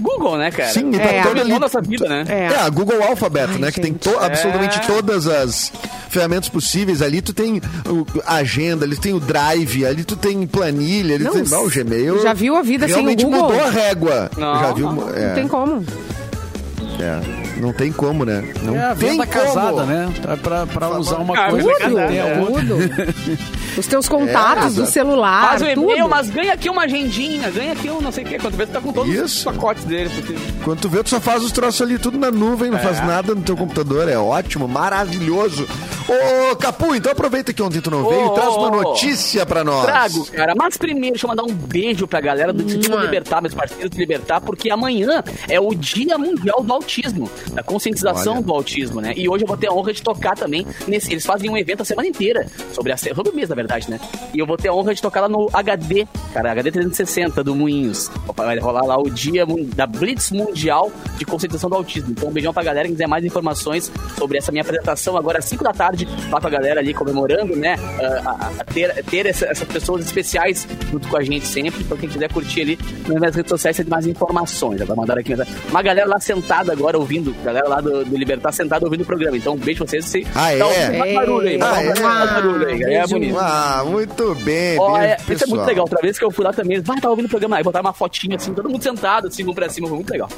Speaker 2: Google, né, cara?
Speaker 4: Sim, e tá
Speaker 1: É.
Speaker 4: todo
Speaker 2: Dominou
Speaker 4: ali.
Speaker 2: nossa vida, né?
Speaker 1: É.
Speaker 4: É, a Google Alphabet, né? Que tem to- absolutamente
Speaker 2: É.
Speaker 4: todas as ferramentas possíveis. Ali tu tem o, a agenda, ali tu tem o Drive, ali tu tem planilha, ali
Speaker 1: Não,
Speaker 4: tu tem. Ah, o Gmail.
Speaker 1: já viu a vida sem o
Speaker 4: realmente
Speaker 1: Google?
Speaker 4: mudou a régua.
Speaker 2: Não,
Speaker 4: já viu?
Speaker 2: não.
Speaker 4: é,
Speaker 1: Não tem como.
Speaker 4: é, não tem como, né? Não
Speaker 5: É a
Speaker 4: tem
Speaker 5: venda
Speaker 4: como.
Speaker 5: casada, né? Pra, pra, usar uma
Speaker 2: Ah,
Speaker 5: coisa não tem a
Speaker 2: é.
Speaker 1: Tudo. (laughs) Os teus contatos
Speaker 4: É,
Speaker 1: do celular,
Speaker 2: Faz o e-mail,
Speaker 1: tudo.
Speaker 2: mas ganha aqui uma agendinha, ganha aqui um não sei o que. Quando vê, tu tá com todos os
Speaker 4: Isso.
Speaker 2: pacotes dele. Porque...
Speaker 4: Quando tu vê, tu só faz os troços ali tudo na nuvem, não
Speaker 2: É.
Speaker 4: faz nada no teu computador. É ótimo, maravilhoso. Ô, Capu, então aproveita que ontem tu não veio e
Speaker 2: Ô,
Speaker 4: traz uma notícia pra nós.
Speaker 2: Trago, cara. Mas primeiro, deixa eu mandar um beijo pra galera do Instituto
Speaker 1: Mua.
Speaker 2: Libertar, meus parceiros do Libertar, porque amanhã é o Dia Mundial do Autismo, da conscientização
Speaker 4: Olha.
Speaker 2: do autismo, né? E hoje eu vou ter a honra de tocar também nesse. Eles fazem um evento a semana inteira sobre a sobre o mês, na verdade, né? E eu vou ter a honra de tocar lá no HD, cara, HD 360 do Moinhos. Vai rolar lá o dia da Blitz Mundial de Conscientização do Autismo. Então, um beijão pra galera que quiser mais informações sobre essa minha apresentação agora às 5 da tarde, lá com a galera ali comemorando, né? a- a- a ter ter essa- essas pessoas especiais junto com a gente sempre. Então, quem quiser curtir ali nas minhas redes sociais, tem mais informações. Agora mandaram aqui uma galera lá sentada agora ouvindo, galera lá do, do Libertar sentada ouvindo o programa. Então, um beijo pra vocês. Se,
Speaker 4: Ah, é?
Speaker 2: Mais barulho aí,
Speaker 4: Ah, é?
Speaker 2: mais barulho aí. É bonito.
Speaker 4: Ah, muito bem.
Speaker 2: Ó, é, isso é
Speaker 4: pessoal.
Speaker 2: muito legal. Outra vez que eu fui lá também, vai, tá ouvindo o programa aí, botar uma fotinha assim, todo mundo sentado, assim, um pra cima, foi muito legal.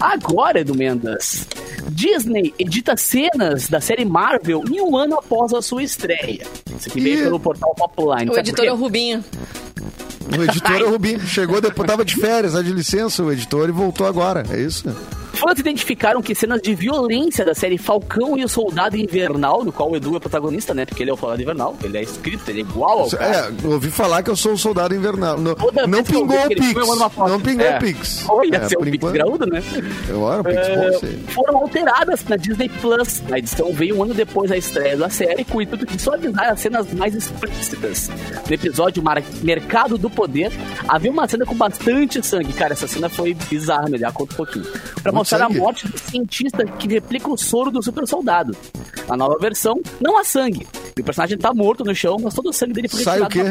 Speaker 2: Agora, Edu Mendes, Disney edita cenas da série Marvel em um ano após a sua estreia. Isso aqui veio pelo portal Popline.
Speaker 3: O editor é o? Rubinho.
Speaker 4: O editor é o Rubinho. Chegou depois, tava de férias, tá de licença o editor e voltou agora. É isso?
Speaker 2: Fãs identificaram que cenas de violência da série Falcão e o Soldado Invernal, no qual o Edu é protagonista, né? Porque ele é o Soldado Invernal, ele é escrito, ele é igual ao cara.
Speaker 4: É, ouvi falar que eu sou o soldado invernal. Não, não pingou o Pix. Não pingou
Speaker 2: É.
Speaker 4: o Pix.
Speaker 2: Olha,
Speaker 4: É,
Speaker 2: seu
Speaker 4: por
Speaker 2: Pix
Speaker 4: enquanto.
Speaker 2: graúdo, né?
Speaker 4: Eu era o Pix
Speaker 2: É, foram alteradas na Disney Plus. A edição veio um ano depois da estreia da série, com o intuito de suavizar as cenas mais explícitas. No episódio Mar- Mercado do Poder, havia uma cena com bastante sangue. Cara, essa cena foi bizarra, melhor, conta um pouquinho. Pra mostrar
Speaker 4: sangue?
Speaker 2: a morte do cientista que replica o soro do super soldado. Na nova versão, não há sangue. E o personagem tá morto no chão, mas todo o sangue dele foi
Speaker 4: Sai o quê?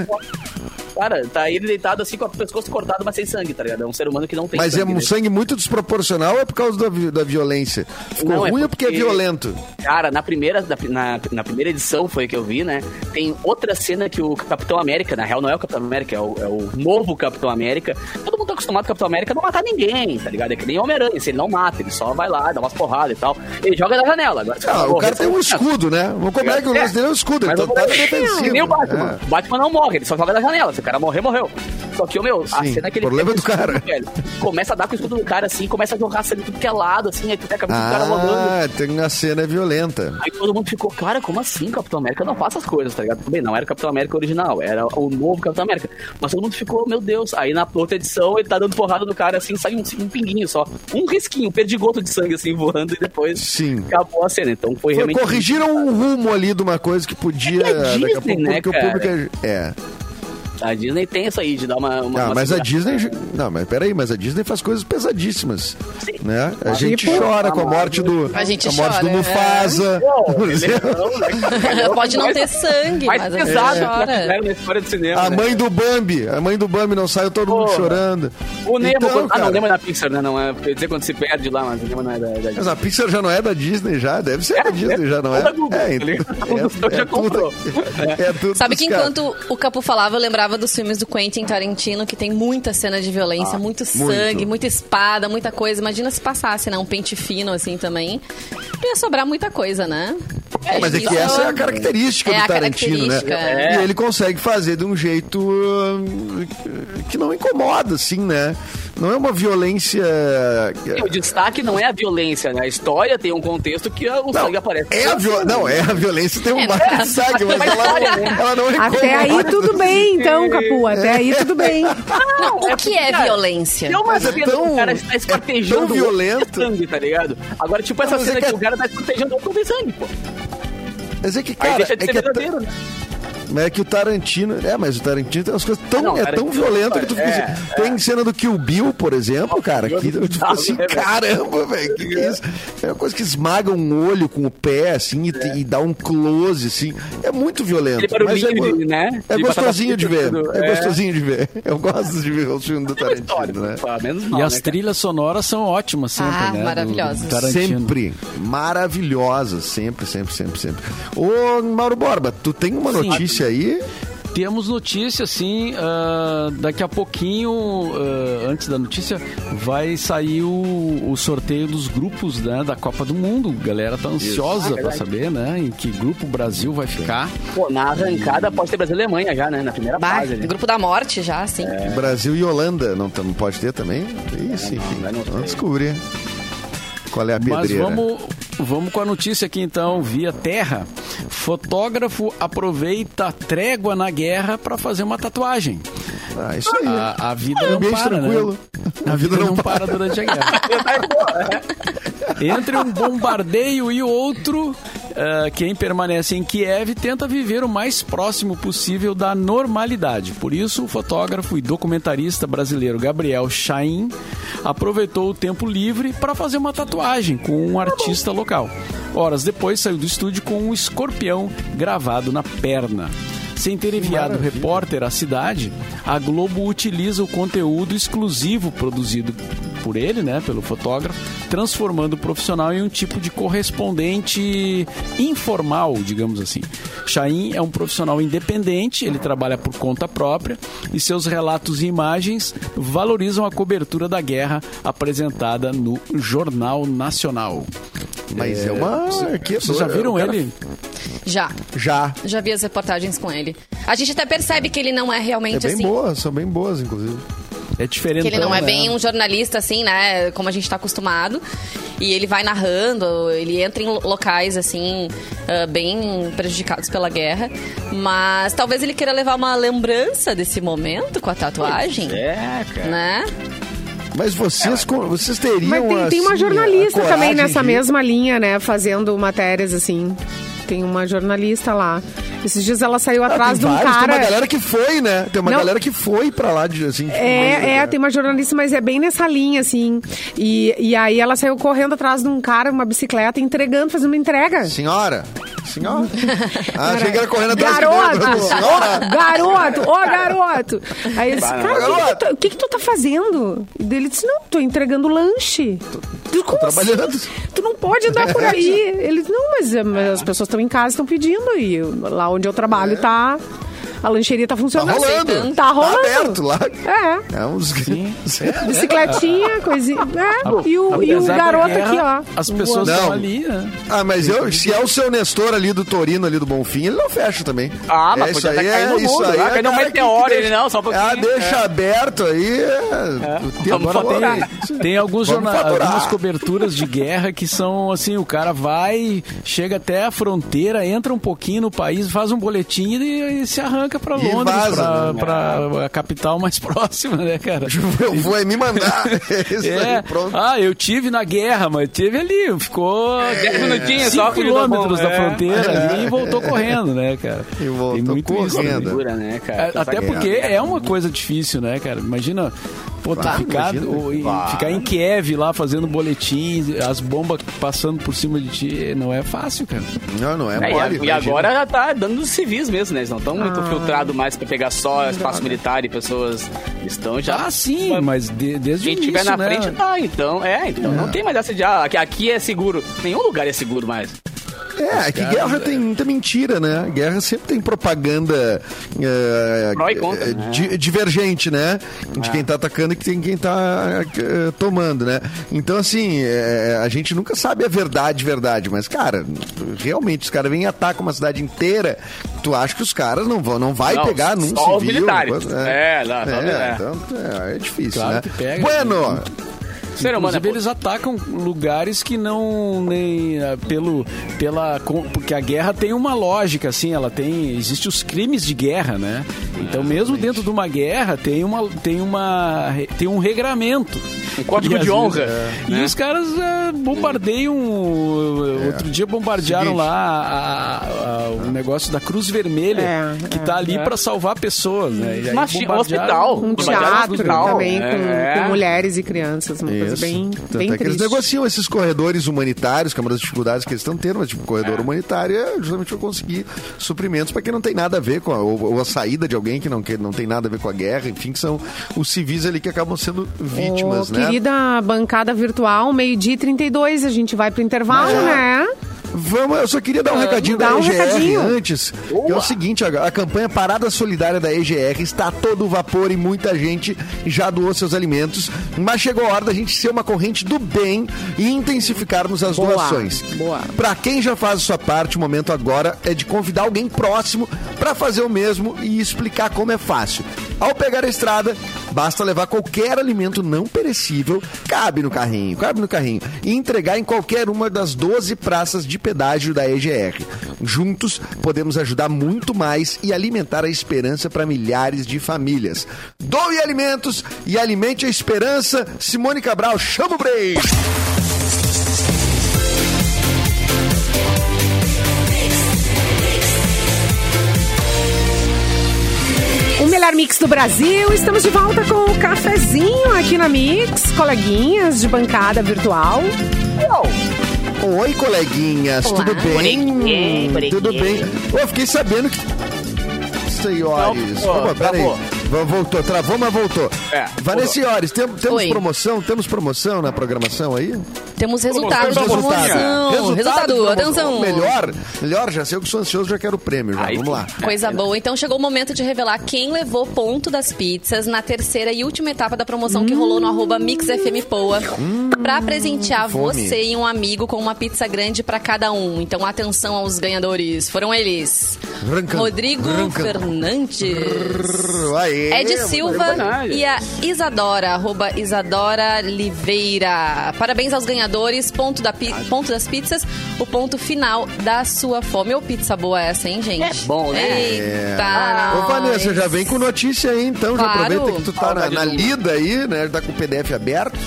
Speaker 2: Cara, tá ele deitado assim com o pescoço cortado, mas sem sangue, tá ligado? É um ser humano que não tem
Speaker 4: Mas é
Speaker 2: sangue.
Speaker 4: um
Speaker 2: né?
Speaker 4: sangue muito desproporcional ou é por causa da, da violência? Ficou
Speaker 2: Não, é
Speaker 4: ruim ou porque é
Speaker 2: porque-
Speaker 4: violento?
Speaker 2: Cara, na primeira, na, na, primeira edição foi que eu vi, né? Tem outra cena que o Capitão América, na real não é o Capitão América, é o, é o novo Capitão América. Todo mundo tá acostumado com o Capitão América não matar ninguém, tá ligado? É que nem Homem-Aranha, se ele não mata, ele só vai lá, dá umas porradas e tal. Ele joga da janela. Agora,
Speaker 4: Ah, o cara tem
Speaker 2: você
Speaker 4: um escudo, né? Como é que o lance dele é um escudo? Ele
Speaker 2: Mas
Speaker 4: tá, tá defensivo.
Speaker 2: Que nem o Batman.
Speaker 4: É.
Speaker 2: O Batman não morre, ele só joga da janela. Se o cara morrer, morreu. Só que, meu, a
Speaker 4: Sim,
Speaker 2: cena que ele
Speaker 4: problema
Speaker 2: pega
Speaker 4: do
Speaker 2: o escudo,
Speaker 4: cara.
Speaker 2: velho, começa a dar com o escudo do cara assim, começa a jorrar sangue tudo que é lado, assim, aí tu vê a cabeça do cara rolando.
Speaker 4: Ah, tem a cena violenta.
Speaker 2: Aí todo mundo ficou, cara, como assim? Capitão América não faz essas coisas, tá ligado? Tudo bem, não era o Capitão América original, era o novo Capitão América. Mas todo mundo ficou, meu Deus. Aí na outra edição ele tá dando porrada no cara assim, sai um, um pinguinho só. Um risquinho, um perdigoto de sangue assim (laughs) voando e depois
Speaker 4: Sim.
Speaker 2: acabou a cena. Então foi,
Speaker 4: Foi-
Speaker 2: realmente.
Speaker 4: corrigiram um rumo ali de uma coisa que podia.
Speaker 2: É é
Speaker 4: daqui a
Speaker 2: Disney,
Speaker 4: pouco,
Speaker 2: né,
Speaker 4: porque
Speaker 2: cara?
Speaker 4: o público é. é.
Speaker 2: A Disney tem isso aí de dar uma. uma uma
Speaker 4: mas a
Speaker 2: segurada.
Speaker 4: Disney. Não, mas peraí, mas a Disney faz coisas pesadíssimas. Né? A gente
Speaker 1: Tipo,
Speaker 4: chora com a morte do.
Speaker 3: A gente
Speaker 4: a morte
Speaker 3: chora,
Speaker 4: do
Speaker 3: é.
Speaker 4: Mufasa. por exemplo.
Speaker 2: Não, (laughs) né? (laughs)
Speaker 3: Pode não ter sangue, mas a gente
Speaker 2: pesado na história do cinema.
Speaker 4: A
Speaker 2: né?
Speaker 4: mãe do Bambi. A mãe do Bambi não saiu todo mundo
Speaker 2: Porra.
Speaker 4: chorando.
Speaker 2: O Nemo.
Speaker 4: Então,
Speaker 2: ah, não,
Speaker 4: cara,
Speaker 2: o Nemo é da Pixar, né? Não é. Quer dizer quando se perde lá, mas o Nemo não é da. da
Speaker 4: Mas a Pixar já não é da Disney, já? Deve ser da Disney, já não é? é,
Speaker 2: dos (laughs) dois já comprou.
Speaker 4: tudo, é tudo
Speaker 3: Sabe que enquanto o Capu falava, eu lembrava dos filmes do Quentin Tarantino, que tem muita cena de violência, muito sangue, muita espada, muita coisa. Imagina se passasse, né? Um pente fino assim também. Ia sobrar muita coisa, né?
Speaker 4: Mas é que essa é a característica
Speaker 3: É
Speaker 4: do Tarantino, né?
Speaker 3: característica,
Speaker 4: E
Speaker 2: é.
Speaker 4: ele consegue fazer de um jeito hum, que não incomoda, assim, né? Não é uma violência.
Speaker 2: E o destaque não é a violência, né? A história tem um contexto que o
Speaker 4: Não,
Speaker 2: sangue aparece.
Speaker 4: é a viol... não, é a violência tem um
Speaker 3: É,
Speaker 4: de sangue, mas ela não, ela não incomoda.
Speaker 1: Até aí tudo bem, então, Capu. Até aí tudo bem.
Speaker 3: Não, o que é violência?
Speaker 2: Tem uma
Speaker 4: é
Speaker 2: cena
Speaker 4: tão-
Speaker 2: que o cara está
Speaker 4: é
Speaker 2: esquartejando
Speaker 4: tão violento.
Speaker 2: o sangue, tá ligado? Agora, tipo, essa
Speaker 4: é
Speaker 2: cena
Speaker 4: que
Speaker 2: que,
Speaker 4: é-
Speaker 2: o cara tá esquartejando o tem sangue, pô.
Speaker 4: Mas é que, cara,
Speaker 2: deixa de
Speaker 4: é
Speaker 2: ser
Speaker 4: que é,
Speaker 2: né?
Speaker 4: Mas é que o Tarantino. É, mas o Tarantino tem umas coisas tão.
Speaker 2: Ah, não,
Speaker 4: é tão violento que tu fica
Speaker 2: é,
Speaker 4: assim. Tem cena do Kill Bill, por exemplo, cara, que tu fica assim,
Speaker 2: né,
Speaker 4: caramba, velho, que que é isso? É uma coisa que esmaga um olho com o pé, assim, e, e dá um close, assim. É muito violento. Mas é,
Speaker 2: né,
Speaker 4: é
Speaker 2: de
Speaker 4: gostosinho de ver. É
Speaker 2: é.
Speaker 4: gostosinho de ver. (laughs) Eu gosto de ver o filme do Tarantino, né?
Speaker 5: E as
Speaker 2: né, cara?
Speaker 5: trilhas sonoras são ótimas sempre,
Speaker 3: Ah,
Speaker 5: né?
Speaker 3: maravilhosas.
Speaker 4: Sempre. Maravilhosas. Sempre, sempre, sempre, sempre. Ô, Mauro Borba, tu tem uma
Speaker 5: Sim.
Speaker 4: Notícia aí?
Speaker 5: Temos notícia, sim. ah, daqui a pouquinho, ah, antes da notícia, vai sair o, o sorteio dos grupos né, da Copa do Mundo. A galera tá ansiosa
Speaker 2: Ah,
Speaker 5: pra
Speaker 2: verdade.
Speaker 5: saber, né? Em que grupo o Brasil vai ficar.
Speaker 2: Pô, na arrancada pode ter Brasil e Alemanha já, né? Na primeira
Speaker 3: Bah,
Speaker 2: fase. ali.
Speaker 3: grupo da morte já, assim.
Speaker 4: Brasil e Holanda. Não, não pode ter também? Isso, enfim.
Speaker 2: não.
Speaker 4: Vamos descobrir. Qual é a
Speaker 5: Mas
Speaker 4: pedreira?
Speaker 5: vamos, vamos com a notícia aqui então, via terra. Fotógrafo aproveita a trégua na guerra para fazer uma tatuagem.
Speaker 4: Ah, isso aí.
Speaker 5: A, a vida
Speaker 4: É,
Speaker 5: não para,
Speaker 4: tranquilo.
Speaker 5: né? A vida não para durante a guerra. (laughs) Entre um bombardeio e outro, ah, quem permanece em Kiev tenta viver o mais próximo possível da normalidade. Por isso, o fotógrafo e documentarista brasileiro Gabriel Chaim aproveitou o tempo livre para fazer uma tatuagem com um artista local. Horas depois, saiu do estúdio com um escorpião gravado na perna. Sem ter enviado repórter à cidade, a Globo utiliza o conteúdo exclusivo produzido por ele, né, pelo fotógrafo, transformando o profissional em um tipo de correspondente informal, digamos assim. Chain é um profissional independente, ele trabalha por conta própria e seus relatos e imagens valorizam a cobertura da guerra apresentada no Jornal Nacional.
Speaker 4: Mas é, uma. que
Speaker 5: Vocês já viram
Speaker 4: cara-
Speaker 5: ele?
Speaker 3: Já.
Speaker 4: Já.
Speaker 3: Já vi as reportagens com ele. A gente até percebe que ele não é
Speaker 4: É
Speaker 3: realmente
Speaker 4: bem
Speaker 3: assim.
Speaker 4: boas, são bem boas, inclusive.
Speaker 5: É diferente.
Speaker 3: Que ele não é
Speaker 5: né?
Speaker 3: bem um jornalista assim, né? Como a gente tá acostumado. E ele vai narrando, ele entra em lo- locais assim, ah, bem prejudicados pela guerra. Mas talvez ele queira levar uma lembrança desse momento com a tatuagem.
Speaker 2: É, cara.
Speaker 3: Né?
Speaker 4: Mas vocês, co- vocês teriam.
Speaker 1: Mas tem, tem uma
Speaker 4: assim,
Speaker 1: jornalista também nessa
Speaker 4: de-
Speaker 1: mesma linha, né? Fazendo matérias assim. Tem uma jornalista lá. Esses dias ela saiu
Speaker 4: Ah,
Speaker 1: atrás de
Speaker 4: tem
Speaker 1: um
Speaker 4: vários,
Speaker 1: cara.
Speaker 4: Tem uma galera que foi, né? Tem uma
Speaker 1: Não.
Speaker 4: galera que foi pra lá, de, assim. tipo,
Speaker 1: É, é, tem uma jornalista, mas é bem nessa linha, assim. E, e aí ela saiu correndo atrás de um cara, uma bicicleta, entregando, fazendo uma entrega.
Speaker 4: Senhora? Senhora? (laughs) Ah, achei que era correndo atrás
Speaker 1: Garoto!
Speaker 4: de Senhora?
Speaker 1: Garoto! Ô, garoto! Aí ele disse, cara, o que, que, o que que tu tá fazendo? E ele disse, não, tô entregando lanche. Tu, como
Speaker 4: trabalhando.
Speaker 1: assim? Tu não pode andar por (laughs) aí. Ele disse, não, mas, eh, mas as pessoas estão em casa, estão pedindo. E lá onde eu trabalho tá... A lancheria tá
Speaker 4: Tá
Speaker 1: funcionando.
Speaker 4: rolando.
Speaker 1: Tá rolando.
Speaker 4: aberto lá.
Speaker 1: É.
Speaker 4: É uns...
Speaker 1: Bicicletinha, coisinha. É, e o, e o garoto
Speaker 5: guerra,
Speaker 1: aqui, ó.
Speaker 5: As pessoas
Speaker 4: Não.
Speaker 5: estão ali, né?
Speaker 4: Ah, mas eu, se é o seu Nestor ali do Torino, ali do Bonfim, ele não fecha também.
Speaker 2: Ah, mas
Speaker 4: é, isso aí é, isso
Speaker 2: mundo,
Speaker 4: aí é
Speaker 2: num
Speaker 4: cara
Speaker 2: meteoro,
Speaker 4: que
Speaker 2: ele não, só um pouquinho.
Speaker 4: Ah, deixa
Speaker 2: É.
Speaker 4: aberto aí. É, todo.
Speaker 2: faturar.
Speaker 5: Tem, tem alguns jornal, algumas coberturas de guerra que são assim, o cara vai, chega até a fronteira, entra um pouquinho no país, faz um boletim e, e se arranca embarca pra
Speaker 4: E
Speaker 5: Londres,
Speaker 4: vaza,
Speaker 5: pra, pra a capital mais (laughs) próxima, né, cara?
Speaker 4: Eu vou é me mandar. (laughs) Isso
Speaker 5: É.
Speaker 4: aí, pronto.
Speaker 5: Ah, eu tive na guerra, mas teve ali, ficou
Speaker 2: Dez minutinhos
Speaker 5: cinco
Speaker 2: só, filho da
Speaker 5: quilômetros
Speaker 2: bomba,
Speaker 5: da
Speaker 2: é.
Speaker 5: fronteira ali e voltou correndo, né, cara?
Speaker 4: E voltou
Speaker 5: Tem muito isso, né?
Speaker 4: correndo.
Speaker 2: Loucura, né, cara?
Speaker 5: É, Até porque é uma coisa difícil, né, cara? Imagina, pô, tu
Speaker 4: Claro,
Speaker 5: ficar,
Speaker 4: imagina.
Speaker 5: ou- e
Speaker 4: Claro.
Speaker 5: ficar em Kiev lá fazendo boletim, as bombas passando por cima de ti, não é fácil, cara.
Speaker 4: Não, não é,
Speaker 2: É, e,
Speaker 4: mole.
Speaker 2: a- e
Speaker 4: imagina.
Speaker 2: agora já tá dando civis mesmo, né? Eles não estão muito
Speaker 1: Ah.
Speaker 2: filtrados mais pra pegar só espaço militar e pessoas. Estão já.
Speaker 5: Ah, sim, mas de- desde
Speaker 2: Quem
Speaker 5: o
Speaker 2: tiver
Speaker 5: início,
Speaker 2: na
Speaker 5: né?
Speaker 2: frente tá, então. É, então não tem mais essa de. Ah, aqui, aqui é seguro. Nenhum lugar é seguro mais.
Speaker 4: É, é que guerra tem muita mentira, né? Guerra sempre tem propaganda é,
Speaker 2: Pró e contra,
Speaker 4: é,
Speaker 2: né?
Speaker 4: di- divergente, né? De
Speaker 2: É.
Speaker 4: quem tá atacando e que tem quem tá é, tomando, né? Então, assim, é, a gente nunca sabe a verdade, verdade. Mas, cara, realmente, os caras vêm e atacam uma cidade inteira. Tu acha que os caras não vão, não vai
Speaker 2: Não,
Speaker 4: pegar num
Speaker 2: só os
Speaker 4: civil?
Speaker 2: militares.
Speaker 4: coisa-
Speaker 2: É, não, só-
Speaker 4: é,
Speaker 2: é.
Speaker 4: então, é, é difícil,
Speaker 5: Claro
Speaker 4: né?
Speaker 5: que pega.
Speaker 4: Bueno,
Speaker 2: Ser humano é
Speaker 5: eles atacam lugares que não nem ah, pelo pela porque a guerra tem uma lógica assim, ela tem existe os crimes de guerra, né? Então, mesmo dentro de uma guerra tem uma tem uma tem um regramento,
Speaker 2: Um código
Speaker 5: E,
Speaker 2: de honra,
Speaker 5: vezes,
Speaker 2: né?
Speaker 5: E os caras ah, bombardeiam. Outro dia bombardearam
Speaker 4: Seguinte.
Speaker 5: lá a- a- o negócio da Cruz Vermelha,
Speaker 1: É,
Speaker 5: que
Speaker 1: é.
Speaker 5: tá ali
Speaker 2: É.
Speaker 5: pra salvar pessoas, né? E aí
Speaker 2: Mas um
Speaker 5: bombardearam-
Speaker 2: hospital.
Speaker 1: Um teatro
Speaker 2: hospital.
Speaker 1: também com,
Speaker 2: É.
Speaker 1: com mulheres e crianças, uma coisa
Speaker 4: Isso.
Speaker 1: bem,
Speaker 4: Tanto
Speaker 1: bem
Speaker 4: é que eles negociam esses corredores humanitários, que é uma das dificuldades que eles estão tendo, mas tipo, corredor humanitário é justamente para conseguir suprimentos para quem não tem nada a ver com a, ou, ou a saída de alguém que não, que não tem nada a ver com a guerra, enfim, que são os civis ali que acabam sendo vítimas,
Speaker 1: Ô,
Speaker 4: né?
Speaker 1: Querida bancada virtual, meio-dia e 32, a gente vai pro intervalo,
Speaker 4: Mas,
Speaker 1: né?
Speaker 4: Vamos, eu só queria dar um recadinho
Speaker 1: dá
Speaker 4: da
Speaker 1: um
Speaker 4: EGR
Speaker 1: recadinho.
Speaker 4: antes. Que é o seguinte, a, a campanha Parada Solidária da EGR está a todo vapor e muita gente já doou seus alimentos. Mas chegou a hora da gente ser uma corrente do bem e intensificarmos as
Speaker 1: Boa,
Speaker 4: doações.
Speaker 1: boa.
Speaker 4: Para quem já faz a sua parte, o momento agora é de convidar alguém próximo para fazer o mesmo e explicar como é fácil. Ao pegar a estrada, basta levar qualquer alimento não perecível, cabe no carrinho, cabe no carrinho, e entregar em qualquer uma das 12 praças de pedágio da EGR. Juntos, podemos ajudar muito mais e alimentar a esperança para milhares de famílias. Doe alimentos e alimente a esperança. Simone Cabral, chama o break!
Speaker 1: O melhor mix do Brasil. Estamos de volta com o cafezinho aqui na Mix, coleguinhas de bancada virtual.
Speaker 4: Oi, coleguinhas,
Speaker 3: Olá.
Speaker 4: tudo bem?
Speaker 2: Bonitinho, bonitinho.
Speaker 4: Tudo bem. Eu fiquei sabendo que. Senhores.
Speaker 2: Ó,
Speaker 4: Opa, peraí. Voltou, travou, mas voltou.
Speaker 2: É,
Speaker 4: Vanessa Senhores, tem- temos
Speaker 3: Oi.
Speaker 4: promoção? Temos promoção na programação aí?
Speaker 3: Temos resultado de
Speaker 2: Promoção.
Speaker 3: Resultado,
Speaker 4: promoção.
Speaker 3: atenção.
Speaker 4: Melhor, melhor, já sei que sou ansioso, já quero o prêmio. Já.
Speaker 2: Aí
Speaker 4: Vamos lá.
Speaker 3: Coisa boa. Então chegou o momento de revelar quem levou ponto das pizzas na terceira e última etapa da promoção que rolou no arroba MixFMPoa pra presentear
Speaker 4: fome.
Speaker 3: você e um amigo com uma pizza grande pra cada um. Então atenção aos ganhadores. Foram eles.
Speaker 4: Rancan.
Speaker 3: Rodrigo
Speaker 4: Rancan.
Speaker 3: Fernandes.
Speaker 4: Aê,
Speaker 3: Ed
Speaker 4: muito
Speaker 3: Silva e a Isadora, arroba Isadora Liveira. Parabéns aos ganhadores, ponto, da pi- ponto das pizzas, o ponto final da sua fome. Ô, pizza boa essa, hein, gente?
Speaker 2: É bom, né?
Speaker 3: Eita,
Speaker 4: Ô,
Speaker 3: nós.
Speaker 4: Vanessa, já vem com notícia aí, então. Já
Speaker 3: Claro.
Speaker 4: aproveita que tu tá na, na lida aí, né? Tá com o PDF aberto.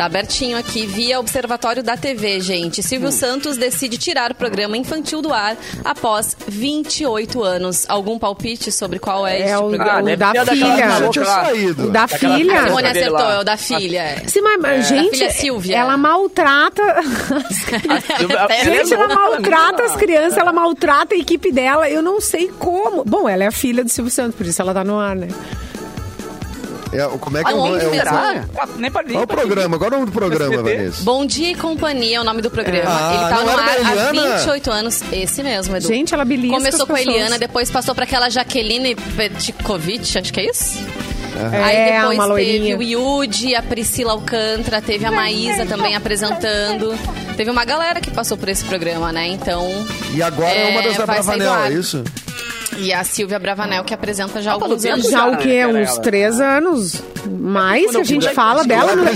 Speaker 3: Tá abertinho aqui via Observatório da TV, gente. Silvio Santos decide tirar o programa infantil do ar após 28 anos. Algum palpite sobre qual é,
Speaker 1: É
Speaker 3: este
Speaker 1: o,
Speaker 3: programa?
Speaker 2: Ah,
Speaker 1: o da
Speaker 2: daquela
Speaker 1: filha.
Speaker 4: tinha saído.
Speaker 1: O da
Speaker 2: Daquela
Speaker 1: filha.
Speaker 2: coisa
Speaker 3: Simone acertou,
Speaker 2: lá.
Speaker 3: é o da filha.
Speaker 1: Sim, mas, gente,
Speaker 3: filha Silvia.
Speaker 1: ela maltrata. (laughs) Gente, ela maltrata as crianças, ela maltrata a equipe dela. Eu não sei como. Bom, ela é a filha do Silvio Santos, por isso ela tá no ar, né?
Speaker 4: É, como é que é o
Speaker 3: Aonde
Speaker 4: nome? É o-
Speaker 3: será?
Speaker 2: Ah, nem pra
Speaker 4: Qual o programa? Qual é o nome do programa,
Speaker 2: SBT?
Speaker 4: Vanessa?
Speaker 3: Bom Dia e Companhia é o nome do programa.
Speaker 4: Ah,
Speaker 3: Ele tá no ar
Speaker 4: da
Speaker 3: há
Speaker 4: Eliana?
Speaker 3: 28 anos. Esse mesmo, Edu.
Speaker 1: Gente, ela belisca
Speaker 3: Começou com a. Eliana, depois passou pra aquela Jaqueline Petkovic, acho que é isso?
Speaker 1: É,
Speaker 3: Aí depois
Speaker 1: uma
Speaker 3: teve o Yudi, a Priscila Alcântara, teve a Maísa também apresentando. Teve uma galera que passou por esse programa, né? Então.
Speaker 4: E agora é, uma das da
Speaker 3: sair do
Speaker 4: Bravanel, é isso?
Speaker 3: E a Silvia Bravanel, que apresenta já há
Speaker 2: Opa,
Speaker 3: alguns anos.
Speaker 1: Já o
Speaker 2: né,
Speaker 1: Uns
Speaker 2: ela?
Speaker 1: três anos. Mais que a gente fala dela.
Speaker 4: Ela
Speaker 1: no-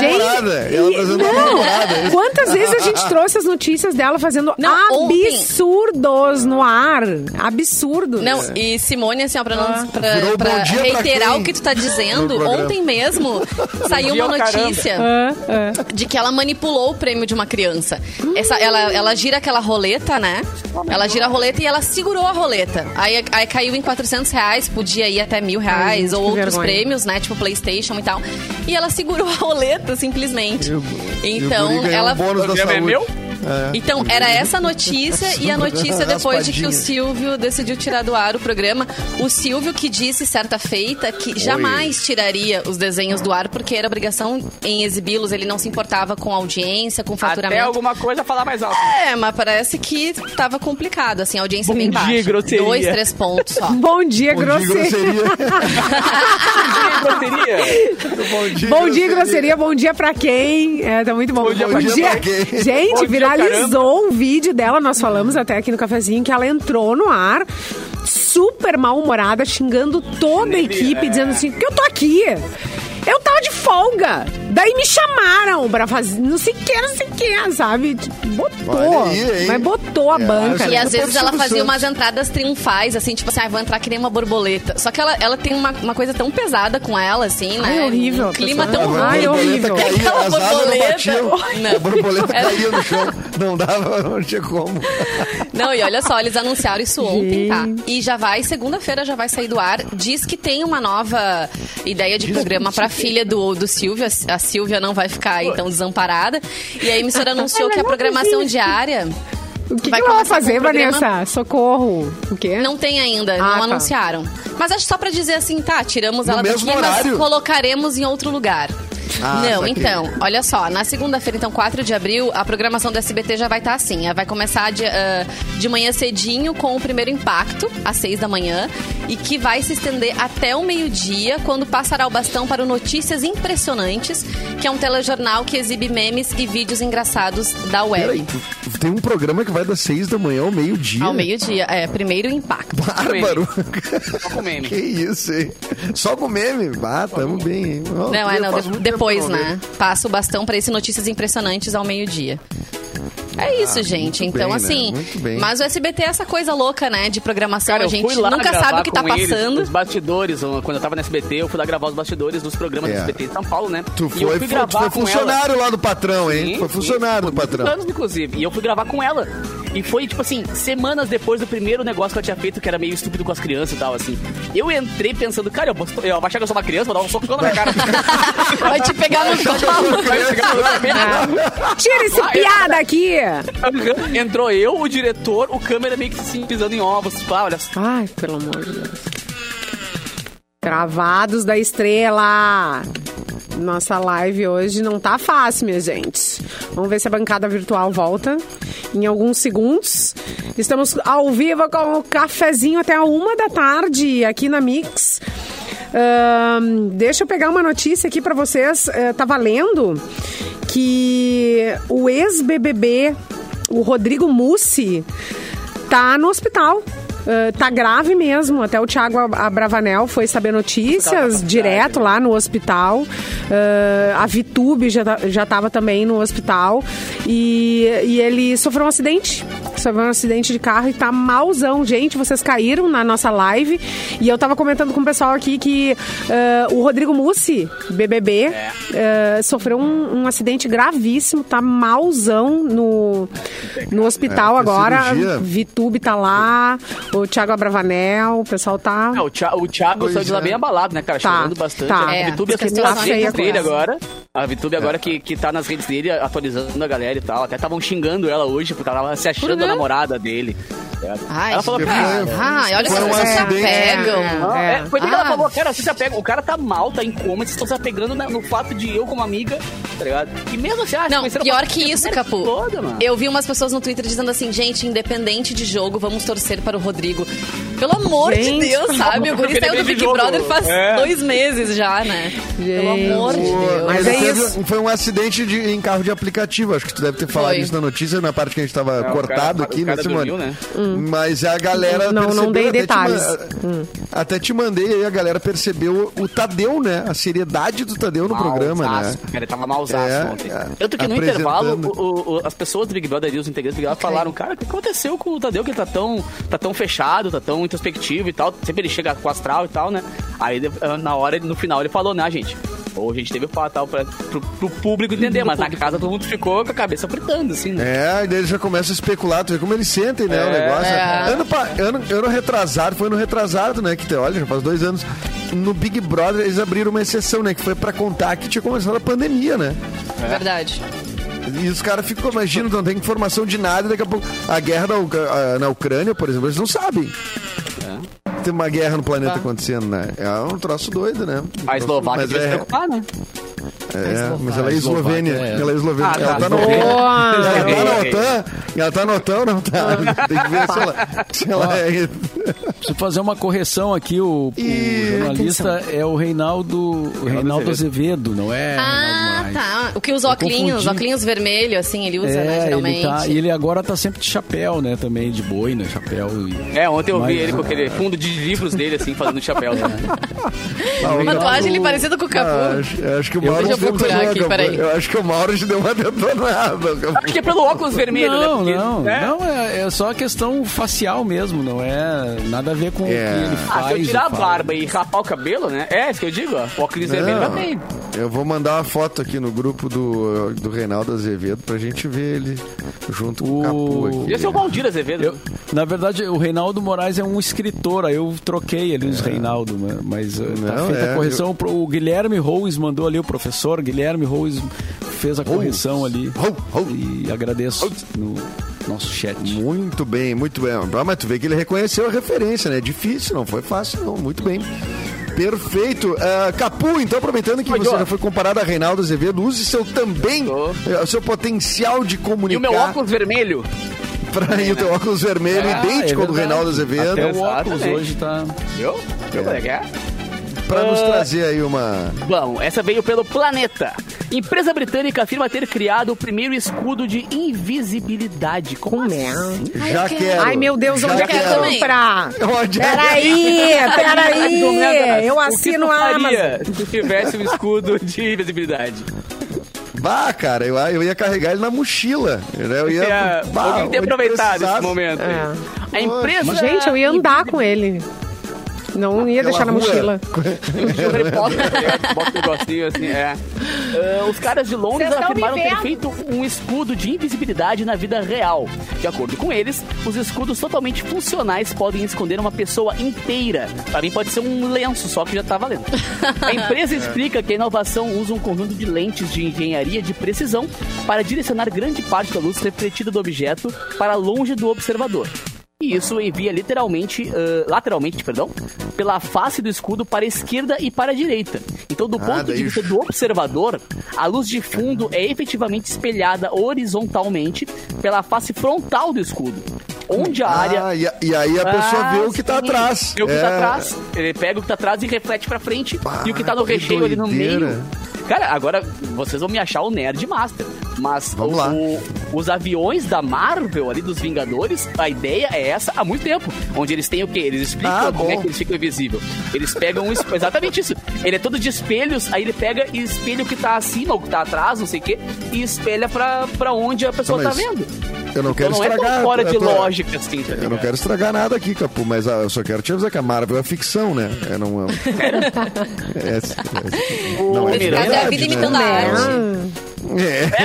Speaker 1: Gente, não, Quantas vezes a gente (laughs) trouxe as notícias dela fazendo
Speaker 3: Não, ontem.
Speaker 1: absurdos no ar? Absurdos.
Speaker 3: Não, e Simone, assim, ó, pra, não, pra,
Speaker 4: Virou
Speaker 3: pra
Speaker 4: pra
Speaker 3: reiterar
Speaker 4: quem?
Speaker 3: o que tu tá dizendo, ontem mesmo (laughs) saiu uma notícia
Speaker 1: Ah, ah.
Speaker 3: de que ela manipulou o prêmio de uma criança. Essa, ela, ela gira aquela roleta, né? Ela gira a roleta e ela segurou a roleta. Aí, aí caiu em 400 reais, podia ir até mil reais,
Speaker 1: gente,
Speaker 3: ou outros
Speaker 1: vergonha.
Speaker 3: prêmios, né? Tipo Playstation e tal. E ela segurou a roleta, simplesmente.
Speaker 4: E o- e o
Speaker 3: Então,
Speaker 4: ganhou
Speaker 3: ela...
Speaker 4: um bônus da
Speaker 2: é
Speaker 4: saúde.
Speaker 2: meu?
Speaker 4: É.
Speaker 3: Então, era essa notícia e a notícia depois de que o. Silvio decidiu tirar do ar o programa. O Silvio que disse certa feita que jamais tiraria os desenhos do ar porque era obrigação em exibi-los, ele não se importava com audiência, com
Speaker 2: Até
Speaker 3: faturamento.
Speaker 2: alguma coisa falar mais alto.
Speaker 3: É, mas parece que tava complicado, assim, a audiência
Speaker 2: Bom
Speaker 3: bem
Speaker 2: dia,
Speaker 3: baixa.
Speaker 2: grosseria.
Speaker 3: Dois, três pontos só. (laughs)
Speaker 1: Bom dia,
Speaker 4: Bom dia,
Speaker 1: grosseria.
Speaker 4: grosseria. (laughs)
Speaker 2: Grosseria.
Speaker 4: Bom dia,
Speaker 1: Bom dia, grosseria. Bom dia pra quem? É, tá muito bom.
Speaker 2: Bom dia pra
Speaker 4: quem?
Speaker 1: Gente,
Speaker 2: Bom
Speaker 1: viralizou um vídeo dela, nós falamos até aqui no cafezinho, que ela entrou no ar super mal-humorada, xingando toda a equipe,
Speaker 2: é.
Speaker 1: dizendo assim, que eu tô aqui. Eu tava de folga. Daí me chamaram pra fazer não sei o que, não sei o que, sabe? Botou.
Speaker 4: Olha aí,
Speaker 1: mas botou a
Speaker 4: É,
Speaker 1: banca.
Speaker 3: E
Speaker 1: né?
Speaker 3: às vezes ela fazia
Speaker 4: Santos.
Speaker 3: umas entradas triunfais, assim, tipo assim, ah, vou entrar que nem uma borboleta. Só que ela, ela tem uma, uma coisa tão pesada com ela, assim, né?
Speaker 1: Ai, horrível.
Speaker 3: Um clima tão.
Speaker 4: A
Speaker 1: Ai,
Speaker 3: ruim.
Speaker 1: horrível.
Speaker 4: caía, (laughs)
Speaker 3: Aquela borboleta. Não.
Speaker 4: A borboleta caía no chão. Não dava, (laughs) não tinha como.
Speaker 3: Não, e olha só, eles anunciaram isso ontem, tá? E já vai, segunda-feira já vai sair do ar. Diz que tem uma nova ideia de programa pra filha do, do Silvio. A, Silvia não vai ficar aí tão desamparada. E a emissora (laughs) anunciou que a programação diária
Speaker 1: O que,
Speaker 3: vai
Speaker 1: que ela vai fazer, Vanessa? Socorro. O quê?
Speaker 3: não tem ainda,
Speaker 1: Ah,
Speaker 3: não
Speaker 1: tá.
Speaker 3: anunciaram. Mas acho só pra dizer assim, tá, tiramos
Speaker 4: No
Speaker 3: ela daqui,
Speaker 4: horário?
Speaker 3: mas colocaremos em outro lugar.
Speaker 4: Ah,
Speaker 3: não,
Speaker 4: saquei.
Speaker 3: então, olha só, na segunda-feira, então, 4 de abril, a programação do SBT já vai estar assim. Ela Vai começar de, ah, de manhã cedinho com o primeiro impacto, às 6 da manhã, e que vai se estender até o meio-dia, quando passará o bastão para o Notícias Impressionantes, que é um telejornal que exibe memes e vídeos engraçados da web.
Speaker 4: Peraí, tem um programa que vai das seis da manhã ao meio-dia.
Speaker 3: Ao meio-dia, é, primeiro impacto.
Speaker 4: Bárbaro.
Speaker 2: Só com meme. (laughs)
Speaker 4: que isso, hein? Só com meme? Ah, tamo bem, hein?
Speaker 3: Não, é, não,
Speaker 4: faz
Speaker 3: de-
Speaker 4: muito tempo
Speaker 3: depois, né? Passa o bastão pra esse Notícias Impressionantes ao meio-dia. É isso, gente.
Speaker 4: Ah, muito
Speaker 3: Então,
Speaker 4: bem, né?
Speaker 3: assim.
Speaker 4: Muito bem.
Speaker 3: Mas o SBT é essa coisa louca, né? De programação.
Speaker 2: Cara,
Speaker 3: a gente nunca sabe o que tá
Speaker 2: com eles,
Speaker 3: passando.
Speaker 2: os bastidores, quando eu tava no SBT, eu fui lá gravar os bastidores dos programas
Speaker 4: É.
Speaker 2: do SBT em São Paulo, né?
Speaker 4: Tu
Speaker 2: E
Speaker 4: foi,
Speaker 2: fui
Speaker 4: tu
Speaker 2: gravar
Speaker 4: foi
Speaker 2: com ela.
Speaker 4: funcionário lá do patrão, hein?
Speaker 2: Sim,
Speaker 4: foi
Speaker 2: sim.
Speaker 4: funcionário do
Speaker 2: Por
Speaker 4: patrão.
Speaker 2: anos, inclusive. E eu fui gravar com ela. E foi, tipo assim, semanas depois do primeiro negócio que eu tinha feito, que era meio estúpido com as crianças e tal, assim. Eu entrei pensando, cara, eu vou, eu vou achar que eu sou uma criança, vou dar um socão na minha cara. (laughs)
Speaker 3: Vai te pegar no colo.
Speaker 1: Tira esse
Speaker 2: Ah,
Speaker 1: piada aqui!
Speaker 2: Entrou eu, o diretor, o câmera meio que assim, pisando em ovos. Ah, olha só.
Speaker 1: Ai, pelo amor de Deus. Gravados da estrela. Nossa live hoje não tá fácil, minha gente. Vamos ver se a bancada virtual volta em alguns segundos. Estamos ao vivo com o cafezinho até a uma da tarde aqui na Mix. Ahn, deixa eu pegar uma notícia aqui pra vocês. Eh, tá valendo que o ex-BBB, o Rodrigo Mussi, tá no hospital. Uh, tá grave mesmo. Até o Thiago Abravanel foi saber notícias direto lá no hospital. Uh, a Vitube já, ta- já tava também no hospital. E, e ele sofreu um acidente. Sofreu um acidente de carro e tá malzão. Gente, vocês caíram na nossa live. E eu tava comentando com o pessoal aqui que uh, o Rodrigo Mussi, BBB, uh, sofreu um, um acidente gravíssimo. Tá malzão no, no hospital
Speaker 4: É,
Speaker 1: agora.
Speaker 4: cirurgia.
Speaker 1: Vitube tá lá, o Thiago Abravanel, o pessoal tá.
Speaker 2: É, o, Thi- o Thiago saiu de lá
Speaker 4: é.
Speaker 2: bem abalado, né, cara?
Speaker 1: Tá,
Speaker 2: Chorando bastante.
Speaker 1: tá.
Speaker 2: A
Speaker 3: É,
Speaker 2: Vitube
Speaker 3: é
Speaker 1: feia
Speaker 2: dele agora. A Vitube agora que, que tá nas redes dele, atualizando a galera e tal. Até estavam xingando ela hoje, porque ela tava se achando namorada dele.
Speaker 3: Ai,
Speaker 2: ela falou,
Speaker 3: gente.
Speaker 2: cara,
Speaker 3: Ah, olha
Speaker 4: um
Speaker 3: vocês se apegam.
Speaker 2: Não,
Speaker 1: É.
Speaker 2: é, foi daí que
Speaker 3: Ah.
Speaker 2: ela falou, cara, você se apega. O cara tá mal, tá em coma, vocês estão se apegando no fato de eu como amiga, tá ligado? E mesmo assim, ah,
Speaker 3: Não, pior que isso,
Speaker 2: Merda
Speaker 3: Capu.
Speaker 2: toda.
Speaker 3: Eu vi umas pessoas no Twitter dizendo assim, gente, independente de jogo, vamos torcer para o Rodrigo. Pelo amor
Speaker 1: Gente,
Speaker 3: de Deus, sabe? O guri saiu do Big. Brother faz
Speaker 2: É.
Speaker 3: dois meses já, né? Pelo amor de Deus.
Speaker 1: Mas
Speaker 4: Ele
Speaker 1: é
Speaker 4: teve-
Speaker 1: isso.
Speaker 4: Foi um acidente de- em carro de aplicativo. Acho que tu deve ter falado
Speaker 3: Foi.
Speaker 4: isso na notícia, na parte que a gente tava
Speaker 2: o
Speaker 4: cortado aqui,
Speaker 2: o cara
Speaker 4: né, Simone?
Speaker 2: dormiu, né?
Speaker 4: Mas a galera
Speaker 1: Não- não
Speaker 4: percebeu,
Speaker 1: dei
Speaker 4: até te
Speaker 1: detalhes.
Speaker 4: ma- Até te mandei aí, a galera percebeu o Tadeu, né? A seriedade do Tadeu no programa, né?
Speaker 2: Cara, ele tava malzaço
Speaker 4: É,
Speaker 2: ontem.
Speaker 4: é.
Speaker 2: Tanto que no intervalo, o- o- as pessoas do Big Brother ali, os integrantes do Big Brother, falaram, cara, o que aconteceu com o Tadeu, que ele tá tão, tá tão fechado, tá tão introspectivo e tal. Sempre ele chega com o astral e tal, né? Aí de- na hora, no final, ele falou, né, gente? Ou a gente teve o fatal pra, pro, pro público entender, mas na casa todo mundo ficou com a cabeça fritando, assim, né?
Speaker 4: É, e daí eles já começam a especular, tu vê como eles sentem, né, o negócio.
Speaker 3: É.
Speaker 4: Ano, pa- ano, ano retrasado, foi no retrasado, né, que, te- olha, já faz dois anos, no Big Brother eles abriram uma exceção, né, que foi pra contar que tinha começado a pandemia, né.
Speaker 3: Verdade.
Speaker 4: E os caras ficam, imagina, não tem informação de nada, e daqui a pouco, a guerra na, Ucra- a- na Ucrânia, por exemplo, eles não sabem. Tem uma guerra no planeta acontecendo, né? É um troço doido, né?
Speaker 2: A Eslováquia devia se
Speaker 4: é,
Speaker 2: preocupar, né?
Speaker 4: É, mas ela é eslovênia.
Speaker 5: é.
Speaker 4: Ela é eslovênia.
Speaker 2: Ah,
Speaker 4: ela
Speaker 2: tá.
Speaker 4: tá no
Speaker 2: Eslovênia.
Speaker 4: Ela tá na
Speaker 2: Ok.
Speaker 4: OTAN? Ela tá na OTAN ou não tá? (laughs) Tem que ver se ela, se ela é.
Speaker 5: Preciso fazer uma correção aqui. O, o
Speaker 4: Ih,
Speaker 5: jornalista é o Reinaldo, o Reinaldo Azevedo, não é
Speaker 3: Ah, tá. O que usa óculos, óculos vermelho, assim, ele usa, né,
Speaker 5: É,
Speaker 3: geralmente.
Speaker 5: ele tá, e ele agora tá sempre de chapéu, né? Também de boi, né? Chapéu. E...
Speaker 2: É, ontem eu vi
Speaker 5: Mas-
Speaker 2: ele com aquele (laughs) fundo de livros dele, assim, fazendo chapéu. Né?
Speaker 3: Uma tatuagem ele parecido com o Capu.
Speaker 4: Ah, acho, acho que o Mauro
Speaker 3: Deixa eu procurar aqui, peraí.
Speaker 4: Eu acho que o Mauro te deu uma detonada.
Speaker 2: Acho que é pelo óculos vermelho, né?
Speaker 5: Não,
Speaker 2: Porque,
Speaker 5: não,
Speaker 2: né?
Speaker 5: não, é, é só questão facial mesmo, não é nada a ver com o
Speaker 4: É.
Speaker 5: que ele
Speaker 2: Ah,
Speaker 5: faz.
Speaker 2: se eu tirar a barba e rapar o cabelo, né? É, isso que eu digo, ó. O óculos vermelho
Speaker 4: Não,
Speaker 2: tem.
Speaker 4: Eu vou mandar uma foto aqui no grupo do, do Reinaldo Azevedo pra gente ver ele junto com o Capu aqui.
Speaker 2: Podia ser o Valdir Azevedo.
Speaker 5: Eu, na verdade, o Reinaldo Moraes é um escritor, aí eu troquei ali os Reinaldo, né? mas uh, tá
Speaker 4: Não,
Speaker 5: feita
Speaker 4: é,
Speaker 5: a correção. pro- O Guilherme Rose mandou ali, o professor Guilherme Rose fez a correção ali. E agradeço no nosso chat.
Speaker 4: Muito bem, muito bem. Ah, mas tu vê que ele reconheceu a referência, né? Difícil, não foi fácil, não. Muito bem. Perfeito. Ah, Capu, então, aproveitando que
Speaker 2: Oi,
Speaker 4: você já foi comparado a Reinaldo Azevedo, use seu também, o seu potencial de
Speaker 2: E o
Speaker 4: comunicar
Speaker 2: meu óculos vermelho.
Speaker 4: pra ir o teu óculos vermelho,
Speaker 5: Ah,
Speaker 4: idêntico
Speaker 5: é
Speaker 4: ao do. Reinaldo Azevedo,
Speaker 5: Até o óculos hoje tá...
Speaker 2: Viu? Viu é que é?
Speaker 4: pra nos
Speaker 2: Ah.
Speaker 4: trazer aí uma...
Speaker 2: Bom, essa veio pelo Planeta. Empresa britânica afirma ter criado o primeiro escudo de invisibilidade. Como assim?
Speaker 4: Já quero.
Speaker 1: Ai, meu Deus,
Speaker 4: já
Speaker 1: onde é que eu comprar?
Speaker 4: Onde é?
Speaker 1: Peraí, peraí. Eu (laughs)
Speaker 2: que
Speaker 1: assino a Amazon.
Speaker 2: se tivesse um escudo de invisibilidade?
Speaker 4: Bah, cara, eu, eu ia carregar ele na mochila. né? Eu ia.
Speaker 2: É,
Speaker 4: bah, onde
Speaker 2: aproveitado esse momento. aí.
Speaker 1: É.
Speaker 2: A empresa...
Speaker 1: Gente, eu ia andar com ele. Não ia deixar na
Speaker 4: rua.
Speaker 1: mochila. (laughs)
Speaker 2: O (laughs) bota um negocinho assim, é. Ah, os caras de Londres
Speaker 1: Vocês
Speaker 2: afirmaram ter feito um escudo de invisibilidade na vida real. De acordo com eles, os escudos totalmente funcionais podem esconder uma pessoa inteira. Pra mim pode ser um lenço só que já tá valendo. (laughs) A empresa explica que a inovação usa um conjunto de lentes de engenharia de precisão para direcionar grande parte da luz refletida do objeto para longe do observador. E isso envia literalmente, ah, lateralmente, perdão, pela face do escudo para a esquerda e para a direita. Então, do
Speaker 4: Ah,
Speaker 2: ponto
Speaker 4: daí-
Speaker 2: de vista do observador, a luz de fundo é efetivamente espelhada horizontalmente pela face frontal do escudo, onde a área
Speaker 4: Ah, e, a- e aí a pessoa
Speaker 2: Ah,
Speaker 4: vê o que tá
Speaker 2: sim.
Speaker 4: atrás.
Speaker 2: Vê o que
Speaker 4: É.
Speaker 2: tá atrás. Ele pega o que tá atrás e reflete pra frente.
Speaker 4: Pá,
Speaker 2: e o que tá no
Speaker 4: que
Speaker 2: recheio ali no
Speaker 4: doideira.
Speaker 2: meio. Cara, agora vocês vão me achar o Nerd Master. Mas
Speaker 4: Vamos
Speaker 2: o-
Speaker 4: lá.
Speaker 2: o- os aviões da Marvel ali, dos Vingadores, a ideia é essa há muito tempo. Onde eles têm o quê? Eles explicam
Speaker 4: Ah,
Speaker 2: como é que eles ficam invisíveis. Eles pegam um (laughs) exatamente isso. Ele é todo de espelhos, aí ele pega e espelha o que tá acima, o que tá atrás, não sei o quê, e espelha pra, pra onde a pessoa
Speaker 4: Não,
Speaker 2: tá
Speaker 4: mas
Speaker 2: vendo.
Speaker 4: Eu não quero
Speaker 2: então não é
Speaker 4: estragar.
Speaker 2: tão fora de
Speaker 4: tua-
Speaker 2: lógica assim, tá
Speaker 4: Eu não quero estragar nada aqui, Capu, mas ah, eu só quero te avisar que a Marvel é ficção, né? É, não, é, (laughs) (laughs) é, é- não é de
Speaker 3: Nesse caso, é a
Speaker 4: verdade,
Speaker 3: vida
Speaker 4: né?
Speaker 3: imitando a arte.
Speaker 4: É.
Speaker 2: É,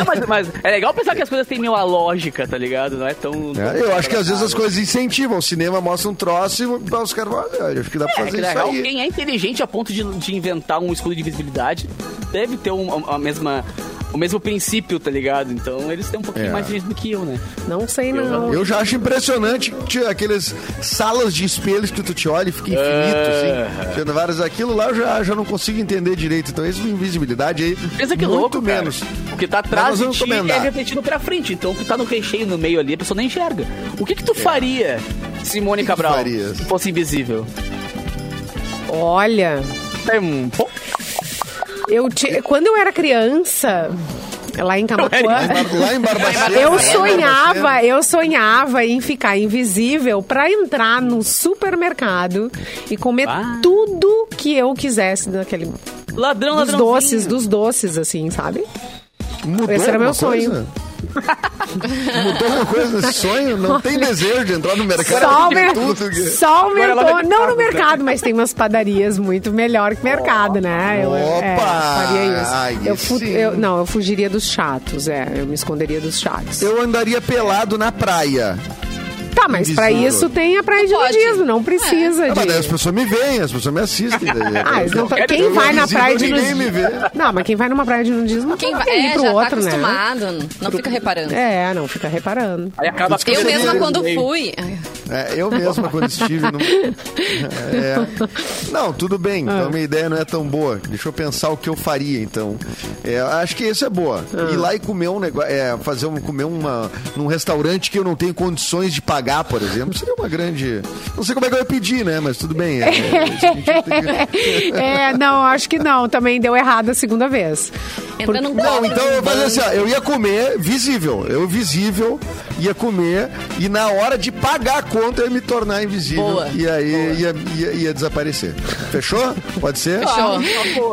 Speaker 2: mas, mas é legal pensar que as coisas têm meio a lógica, tá ligado? Não é tão.
Speaker 4: É, eu acho que às vezes as coisas incentivam. O cinema mostra um troço e os caras "Olha, acho que dá pra
Speaker 2: É,
Speaker 4: fazer isso aí.
Speaker 2: quem é inteligente a ponto de, de inventar um escudo de visibilidade deve ter um, a mesma, o mesmo princípio, tá ligado? Então eles têm um pouquinho
Speaker 4: É.
Speaker 2: mais de gente do que eu, né?
Speaker 1: Não sei, não.
Speaker 4: Eu já acho impressionante que aqueles salas de espelhos que tu te olha e fica infinito,
Speaker 2: É.
Speaker 4: assim. Tendo vários aquilo lá eu já, já não consigo entender direito. Então, isso de invisibilidade aí.
Speaker 2: Pensa que
Speaker 4: muito
Speaker 2: louco, cara.
Speaker 4: menos.
Speaker 2: O que tá atrás de ti
Speaker 4: comentar.
Speaker 2: é refletido pra frente. Então o que tá no recheio no meio ali, a pessoa nem enxerga. O que que tu faria Simone
Speaker 4: que
Speaker 2: Cabral,
Speaker 4: farias?
Speaker 2: se fosse invisível.
Speaker 1: Olha,
Speaker 2: É um pouco.
Speaker 1: Eu te- quando eu era criança, lá em Camacuã...
Speaker 4: Lá em Barbacena. (laughs)
Speaker 1: Eu sonhava, eu sonhava em ficar invisível pra entrar no supermercado e comer
Speaker 2: Ah.
Speaker 1: tudo que eu quisesse daquele
Speaker 2: Ladrão,
Speaker 1: dos doces, dos doces assim, sabe?
Speaker 4: Mudou
Speaker 1: Esse era meu
Speaker 4: alguma coisa? (laughs) Mudou alguma coisa nesse sonho? Não tem desejo de entrar no mercado
Speaker 1: Só,
Speaker 4: tudo. que-
Speaker 1: só aumentou, não no
Speaker 2: ficar,
Speaker 1: mercado, mas tem umas padarias muito melhor que mercado, né? Eu, é,
Speaker 4: Opa!
Speaker 1: faria isso.
Speaker 4: Aí
Speaker 1: Eu fu- eu- não, eu fugiria dos chatos, é, eu me esconderia dos chatos.
Speaker 4: Eu andaria pelado na praia.
Speaker 1: Tá, mas pra isso tem a praia de
Speaker 3: Pode.
Speaker 1: nudismo, não precisa
Speaker 4: Ah,
Speaker 1: de...
Speaker 4: mas daí as pessoas me veem, as pessoas me assistem. daí. (laughs)
Speaker 1: Ah, eles não tão-
Speaker 2: Eu
Speaker 1: quem vai na praia de
Speaker 4: ninguém me
Speaker 1: nudismo?
Speaker 4: vê.
Speaker 1: Não, mas quem vai numa praia de nudismo
Speaker 3: Quem vai,
Speaker 1: ir
Speaker 3: é,
Speaker 1: pro
Speaker 3: já
Speaker 1: outro,
Speaker 3: tá
Speaker 1: né?
Speaker 3: acostumado, não fica reparando.
Speaker 1: É, não fica reparando.
Speaker 2: Aí acaba
Speaker 3: Eu mesma, quando
Speaker 2: meio.
Speaker 3: fui.
Speaker 4: É, eu mesma, quando estive no... (laughs) É. Não, tudo bem. Então, a minha ideia não é tão boa. Deixa eu pensar o que eu faria, então. É, acho que isso é boa. Ir lá e comer um negócio... É, fazer um, comer uma, num restaurante que eu não tenho condições de pagar, por exemplo, seria uma grande... Não sei como é que eu ia pedir, né? Mas tudo bem. É, é, (laughs)
Speaker 1: é, não, acho que não. Também deu errado a segunda vez.
Speaker 3: Num
Speaker 4: Não,
Speaker 3: quadro,
Speaker 4: então eu assim, ó, eu ia comer visível. Eu visível ia comer e na hora de pagar a conta eu ia me tornar invisível.
Speaker 3: Boa.
Speaker 4: E aí ia, ia, ia desaparecer. Fechou? Pode ser?
Speaker 3: Fechou.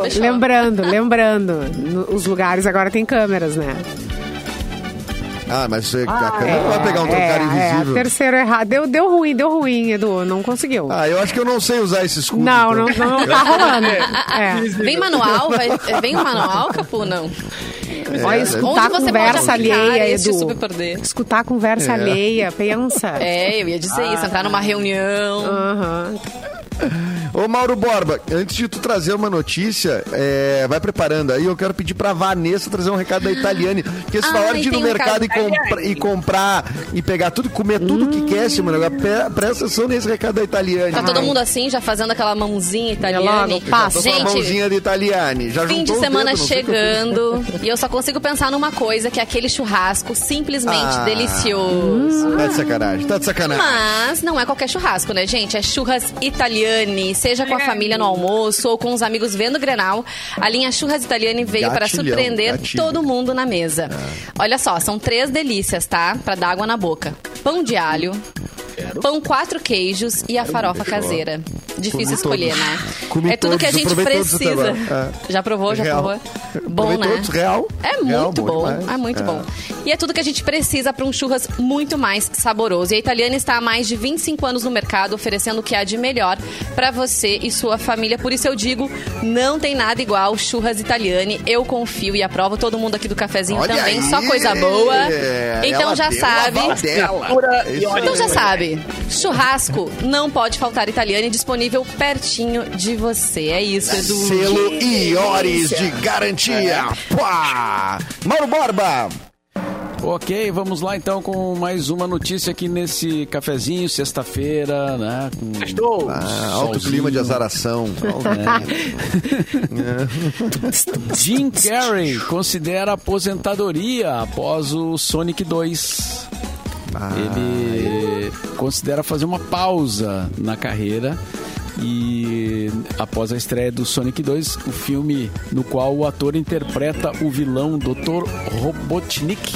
Speaker 3: Fechou.
Speaker 1: Lembrando, lembrando, os lugares agora tem câmeras, né?
Speaker 4: Ah, mas você, a câmera não vai pegar um trocado
Speaker 1: é, é,
Speaker 4: invisível.
Speaker 1: terceiro errado. Deu, deu ruim, deu ruim, Edu. Não conseguiu.
Speaker 4: Ah, eu acho que eu não sei usar esse escudo.
Speaker 1: não, não,
Speaker 4: então.
Speaker 1: não tá (laughs) rolando. É.
Speaker 3: Vem manual? Vai, vem o manual, Capu? Não.
Speaker 1: Olha,
Speaker 4: É,
Speaker 1: escutar
Speaker 3: Onde você
Speaker 1: conversa alheia, Edu. Escutar conversa
Speaker 4: É.
Speaker 1: alheia, pensa.
Speaker 3: É, eu ia dizer isso, entrar numa reunião.
Speaker 1: Aham.
Speaker 4: Ô Mauro Borba, antes de tu trazer uma notícia, é, vai preparando aí, eu quero pedir pra Vanessa trazer um recado da Italiane. Porque se falar de ir no
Speaker 3: um
Speaker 4: mercado e, compra- e comprar e pegar tudo, comer tudo que quer, Simone, agora pre- presta atenção nesse recado da Italiane.
Speaker 3: Tá todo mundo assim, já fazendo aquela mãozinha italiana.
Speaker 1: logo, passa.
Speaker 3: Gente,
Speaker 4: mãozinha de Italiane. Já
Speaker 3: fim de semana
Speaker 4: dedos, não sei o que eu fiz.
Speaker 3: chegando. (laughs) E eu só consigo pensar numa coisa, que é aquele churrasco simplesmente
Speaker 4: Ah.
Speaker 3: delicioso.
Speaker 4: Tá de sacanagem, tá de sacanagem.
Speaker 3: Mas não é qualquer churrasco, né, gente? É churras italiane, seja com a família no almoço ou com os amigos vendo Grenal. A linha Churras Italiane veio para surpreender
Speaker 4: gatilho.
Speaker 3: todo mundo na mesa. Olha só, são três delícias, tá? Pra dar água na boca. Pão de alho, pão quatro queijos e a farofa caseira. Difícil
Speaker 4: Comi
Speaker 3: escolher,
Speaker 4: todos.
Speaker 3: né?
Speaker 4: Comi
Speaker 3: é tudo que a gente precisa.
Speaker 4: É.
Speaker 3: Já provou, já
Speaker 4: Real.
Speaker 3: provou? Bom,
Speaker 4: Provei
Speaker 3: né?
Speaker 4: todos, real.
Speaker 3: É
Speaker 4: Real,
Speaker 3: muito
Speaker 4: bom
Speaker 3: bom, é muito
Speaker 4: É.
Speaker 3: bom. E é tudo que a gente precisa para um churras muito mais saboroso. E a Italiana está há mais de 25 anos no mercado, oferecendo o que há de melhor para você e sua família. Por isso eu digo, não tem nada igual churras Italiane. Eu confio e aprovo todo mundo aqui do cafezinho
Speaker 4: Olha
Speaker 3: também,
Speaker 4: aí,
Speaker 3: só coisa boa.
Speaker 4: é,
Speaker 3: Então
Speaker 4: ela
Speaker 3: já sabe. Então já sabe, churrasco não pode faltar Italiane, disponível pertinho de você. É isso, Edu.
Speaker 4: Selo Iores de garantia. Pá! Mauro Borba.
Speaker 5: Ok, vamos lá então com mais uma notícia aqui nesse cafezinho, sexta-feira, né? Com
Speaker 2: Estou.
Speaker 4: Ah, alto clima de azaração. (laughs)
Speaker 5: Jim Carrey considera aposentadoria após o Sonic 2. Ele considera fazer uma pausa na carreira e após a estreia do Sonic 2, o filme no qual o ator interpreta o vilão Dr. Robotnik.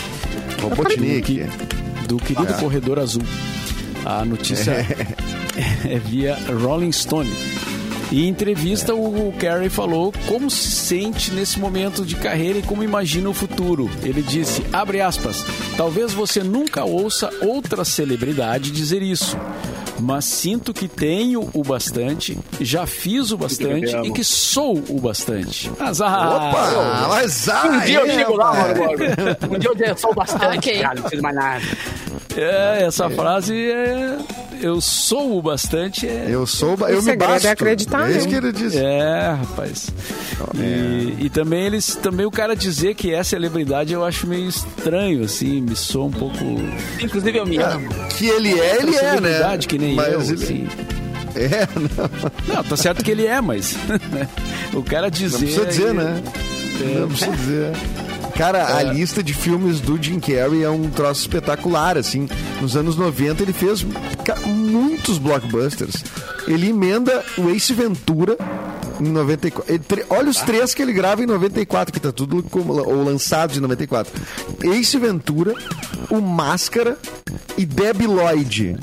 Speaker 4: Robotnik.
Speaker 5: Do querido
Speaker 4: Ah.
Speaker 5: Corredor Azul. A notícia (laughs) é via Rolling Stone. E em entrevista, o Carey falou como se sente nesse momento de carreira e como imagina o futuro. Ele disse, abre aspas, talvez você nunca ouça outra celebridade dizer isso, mas sinto que tenho o bastante, já fiz o bastante e que sou o bastante. Azar!
Speaker 4: Opa! Mas
Speaker 2: Um dia eu chego lá, Borba. Um dia eu sou bastante,
Speaker 3: Ok.
Speaker 2: cara, não preciso mais nada.
Speaker 5: É, essa frase é... Eu sou o bastante é...
Speaker 4: Eu sou, eu me
Speaker 1: segredo é
Speaker 4: basto.
Speaker 1: acreditar,
Speaker 4: É isso
Speaker 1: né?
Speaker 4: que ele disse.
Speaker 5: É, rapaz. E, e também eles, também o cara dizer que é celebridade eu acho meio estranho, assim, me soa um pouco
Speaker 2: Inclusive eu me amo.
Speaker 4: Que ele é, ele é, né?
Speaker 5: celebridade que nem
Speaker 4: Mas
Speaker 5: eu,
Speaker 4: ele-
Speaker 5: assim.
Speaker 4: É, não,
Speaker 5: Não, tá certo que ele é, mas (laughs) né? o cara dizer
Speaker 4: não precisa dizer, né?
Speaker 5: É.
Speaker 4: Não precisa dizer. Cara, a lista de filmes do Jim Carrey é um troço espetacular, assim. Nos anos 90 ele fez muitos blockbusters. Ele emenda o Ace Ventura em 94. Ele tre- olha os três que ele grava em 94, que tá tudo como, ou lançados em 94. Ace Ventura, o Máscara e Debbie Lloyd.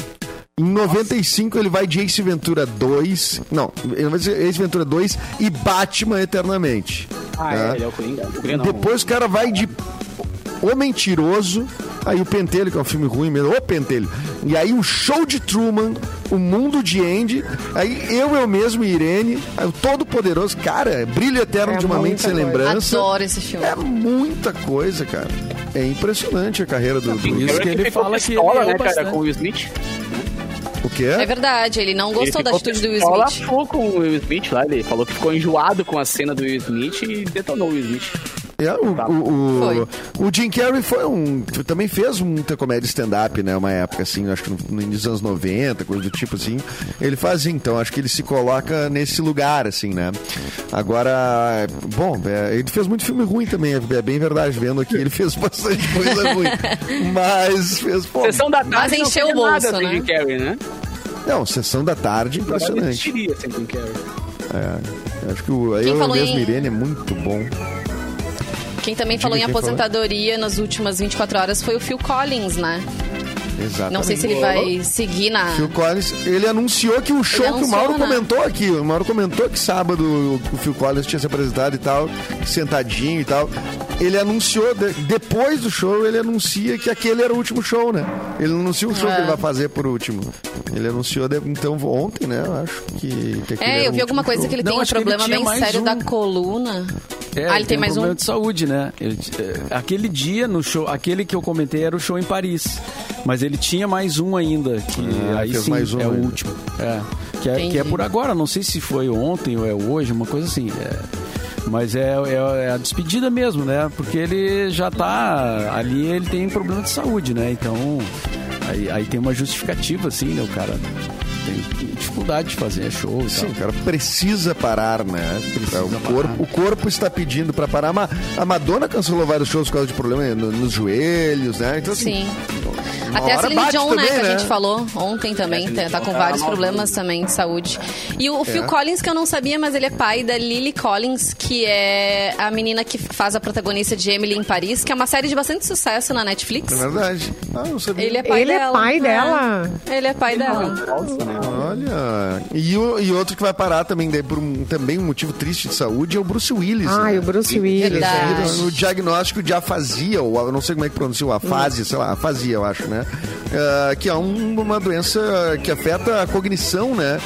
Speaker 4: Em 95 ele vai de Ace Ventura 2. Não, ele vai de Ace Ventura 2 e Batman Eternamente.
Speaker 2: Ah,
Speaker 4: né?
Speaker 2: é, ele é o Coringa. O Coringa não.
Speaker 4: Depois o cara vai de O Mentiroso, aí o Pentelho, que é um filme ruim mesmo, o Pentelho. E aí o Show de Truman, o Mundo de Andy, aí eu, eu mesmo e Irene, aí o Todo Poderoso, cara, Brilho Eterno
Speaker 1: É
Speaker 4: de uma Mente Sem
Speaker 1: coisa.
Speaker 4: Lembrança.
Speaker 3: Adoro esse filme.
Speaker 4: É muita coisa, cara. É impressionante a carreira do... do...
Speaker 5: isso que ele fala que ele
Speaker 2: né, cara,
Speaker 5: bastante.
Speaker 2: com o Will Smith.
Speaker 4: O quê?
Speaker 3: É verdade, ele não gostou
Speaker 2: ele
Speaker 3: da atitude do Will Smith.
Speaker 2: full com o Will Smith lá. Ele falou que ficou enjoado com a cena do Will Smith e detonou o Will Smith.
Speaker 4: É, o, o,
Speaker 3: Foi.
Speaker 4: o, o Jim Carrey foi um. Também fez muita comédia stand-up, né? Uma época, assim, acho que no, no início dos anos 90, coisa do tipo assim. Ele fazia, então, acho que ele se coloca nesse lugar, assim, né? Agora, bom, é, ele fez muito filme ruim também, é bem verdade, vendo aqui, ele fez bastante (laughs) coisa ruim. Mas fez, pô.
Speaker 2: Sessão da tarde
Speaker 3: Mas encheu o bolso, né?
Speaker 2: Jim Carrey, né?
Speaker 4: Não, sessão da tarde, impressionante.
Speaker 2: existiria sem Jim Carrey.
Speaker 4: É, acho que o
Speaker 3: Quem
Speaker 4: eu
Speaker 3: falou
Speaker 4: mesmo,
Speaker 3: em-
Speaker 4: Irene, é muito bom.
Speaker 3: Quem também falou em aposentadoria nas últimas 24 horas foi o Phil Collins, né?
Speaker 4: Exatamente.
Speaker 3: Não sei se ele vai seguir na.
Speaker 4: Phil Collins, ele anunciou que o show que o
Speaker 3: anunciou,
Speaker 4: Mauro
Speaker 3: né?
Speaker 4: comentou aqui, o Mauro comentou que sábado o Phil Collins tinha se apresentado e tal, sentadinho e tal. Ele anunciou, de- depois do show, ele anuncia que aquele era o último show, né? Ele não anuncia o show
Speaker 3: É.
Speaker 4: que ele vai fazer por último. Ele anunciou, de- então, ontem, né? Eu acho que, que
Speaker 3: É, eu vi alguma coisa
Speaker 4: show.
Speaker 3: que ele
Speaker 5: Não,
Speaker 3: tem um problema bem sério
Speaker 5: um.
Speaker 3: da coluna.
Speaker 5: É,
Speaker 3: ah, ele tem mais
Speaker 5: problema
Speaker 3: um.
Speaker 5: de saúde, né? Ele- é, aquele dia no show, aquele que eu comentei era o show em Paris. Mas ele tinha mais um ainda, que
Speaker 4: Ah,
Speaker 5: aí sim
Speaker 4: mais um
Speaker 5: é o
Speaker 4: ainda.
Speaker 5: último. É, que, é, que é por agora, não sei se foi ontem ou é hoje, uma coisa assim. é. mas é, é- é a despedida mesmo, né? Porque ele já tá ali, ele tem problema de saúde, né? Então, aí, aí tem uma justificativa, assim, né? O cara tem dificuldade de fazer show e
Speaker 4: Sim,
Speaker 5: tal.
Speaker 4: o cara precisa parar, né? Pra- o, corpo, o corpo está pedindo pra parar. A Madonna cancelou vários shows por causa de problema no- nos joelhos, né? Então, assim,
Speaker 3: Sim. Até a Celine
Speaker 4: bate
Speaker 3: Dion,
Speaker 4: também,
Speaker 3: né, que a
Speaker 4: né?
Speaker 3: gente falou ontem também,
Speaker 2: É, a
Speaker 3: tá, tá com
Speaker 2: tá
Speaker 3: vários problemas também de saúde. E o Phil
Speaker 4: É.
Speaker 3: Collins, que eu não sabia, mas ele é pai da Lily Collins, que é a menina que faz a protagonista de Emily em Paris, que é uma série de bastante sucesso na Netflix.
Speaker 4: É verdade. Ah, não sabia.
Speaker 3: Ele é pai
Speaker 1: Ele é
Speaker 3: dela.
Speaker 1: pai dela?
Speaker 3: Ele é pai dela.
Speaker 2: Né?
Speaker 4: Olha. E, o- e outro que vai parar também, daí, por um, também um motivo triste de saúde, é o Bruce Willis.
Speaker 1: Ai,
Speaker 4: né?
Speaker 1: o Bruce Willis.
Speaker 3: Verdade.
Speaker 1: é.
Speaker 4: O diagnóstico de afasia, ou eu não sei como é que pronuncia, afasia, sei lá, afasia, eu acho, né? Ah, que é um- uma doença que afeta a cognição, né?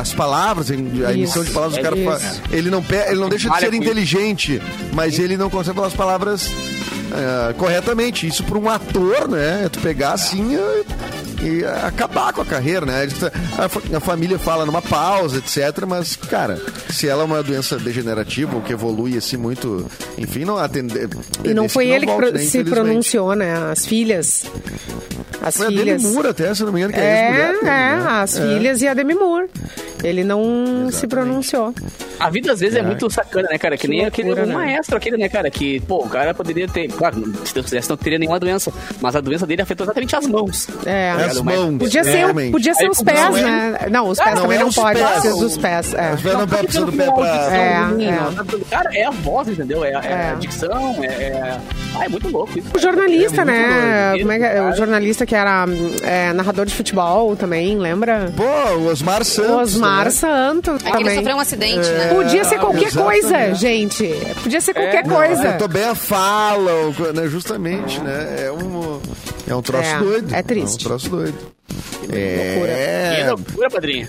Speaker 4: As palavras, a emissão de palavras, o cara
Speaker 1: Isso.
Speaker 4: fa- ele não, pe- ele não deixa de ser inteligente, mas ele não consegue falar as palavras ah, corretamente. Isso para um ator, né? É tu pegar assim e, e acabar com a carreira, né? A, fa- a família fala numa pausa, etc. Mas, cara, se ela é uma doença degenerativa ou que evolui assim muito, enfim, não atender.
Speaker 1: E não foi ele que
Speaker 4: volte,
Speaker 1: pro-
Speaker 4: né,
Speaker 1: se pronunciou, né? As filhas. As
Speaker 4: Foi a Demi
Speaker 1: filhas.
Speaker 4: Moore até, se não me engano, que é,
Speaker 1: É,
Speaker 4: ex-mulher dele,
Speaker 1: é,
Speaker 4: né?
Speaker 1: as filhas e a Demi Moore. Ele não se pronunciou.
Speaker 2: A vida às vezes é, muito sacana, né, cara? Que,
Speaker 1: Que
Speaker 2: nem
Speaker 1: loucura,
Speaker 2: aquele
Speaker 1: né?
Speaker 2: um maestro aquele, né, cara? Que, pô, o cara poderia ter. Claro, se Deus quisesse, não teria nenhuma doença. Mas a doença dele afetou exatamente as mãos.
Speaker 1: É.
Speaker 4: As
Speaker 2: Mas-
Speaker 4: mãos.
Speaker 1: Podia ser,
Speaker 4: realmente.
Speaker 1: podia ser
Speaker 2: Aí
Speaker 1: os pés,
Speaker 2: não é-
Speaker 1: né? Não, os pés
Speaker 4: não
Speaker 1: também
Speaker 4: é
Speaker 1: não
Speaker 4: os
Speaker 1: pode
Speaker 4: pés.
Speaker 1: ser dos pés. É.
Speaker 4: As velhas não pega precisa do pé pra.
Speaker 1: É,
Speaker 2: é. Cara, é a voz, entendeu? É, a- é
Speaker 1: É.
Speaker 2: a dicção, é, é. Ah, é muito louco isso.
Speaker 1: O jornalista,
Speaker 4: É muito
Speaker 1: né?
Speaker 2: doido.
Speaker 1: Como é que é? O
Speaker 2: Cara.
Speaker 1: jornalista que era é, narrador de futebol também, lembra?
Speaker 4: Pô, o Osmar Santos.
Speaker 1: Osmar
Speaker 4: né?
Speaker 1: Santos
Speaker 3: É que ele
Speaker 1: também.
Speaker 3: sofreu um acidente, né?
Speaker 1: Podia ser qualquer
Speaker 4: exatamente.
Speaker 1: coisa, gente. Podia ser qualquer
Speaker 4: Não,
Speaker 1: coisa.
Speaker 4: Acertou bem a fala, né, justamente, né? É um, é um troço
Speaker 1: É,
Speaker 4: doido.
Speaker 1: é triste.
Speaker 4: É um troço doido.
Speaker 2: Que
Speaker 4: É.
Speaker 2: loucura, padrinho.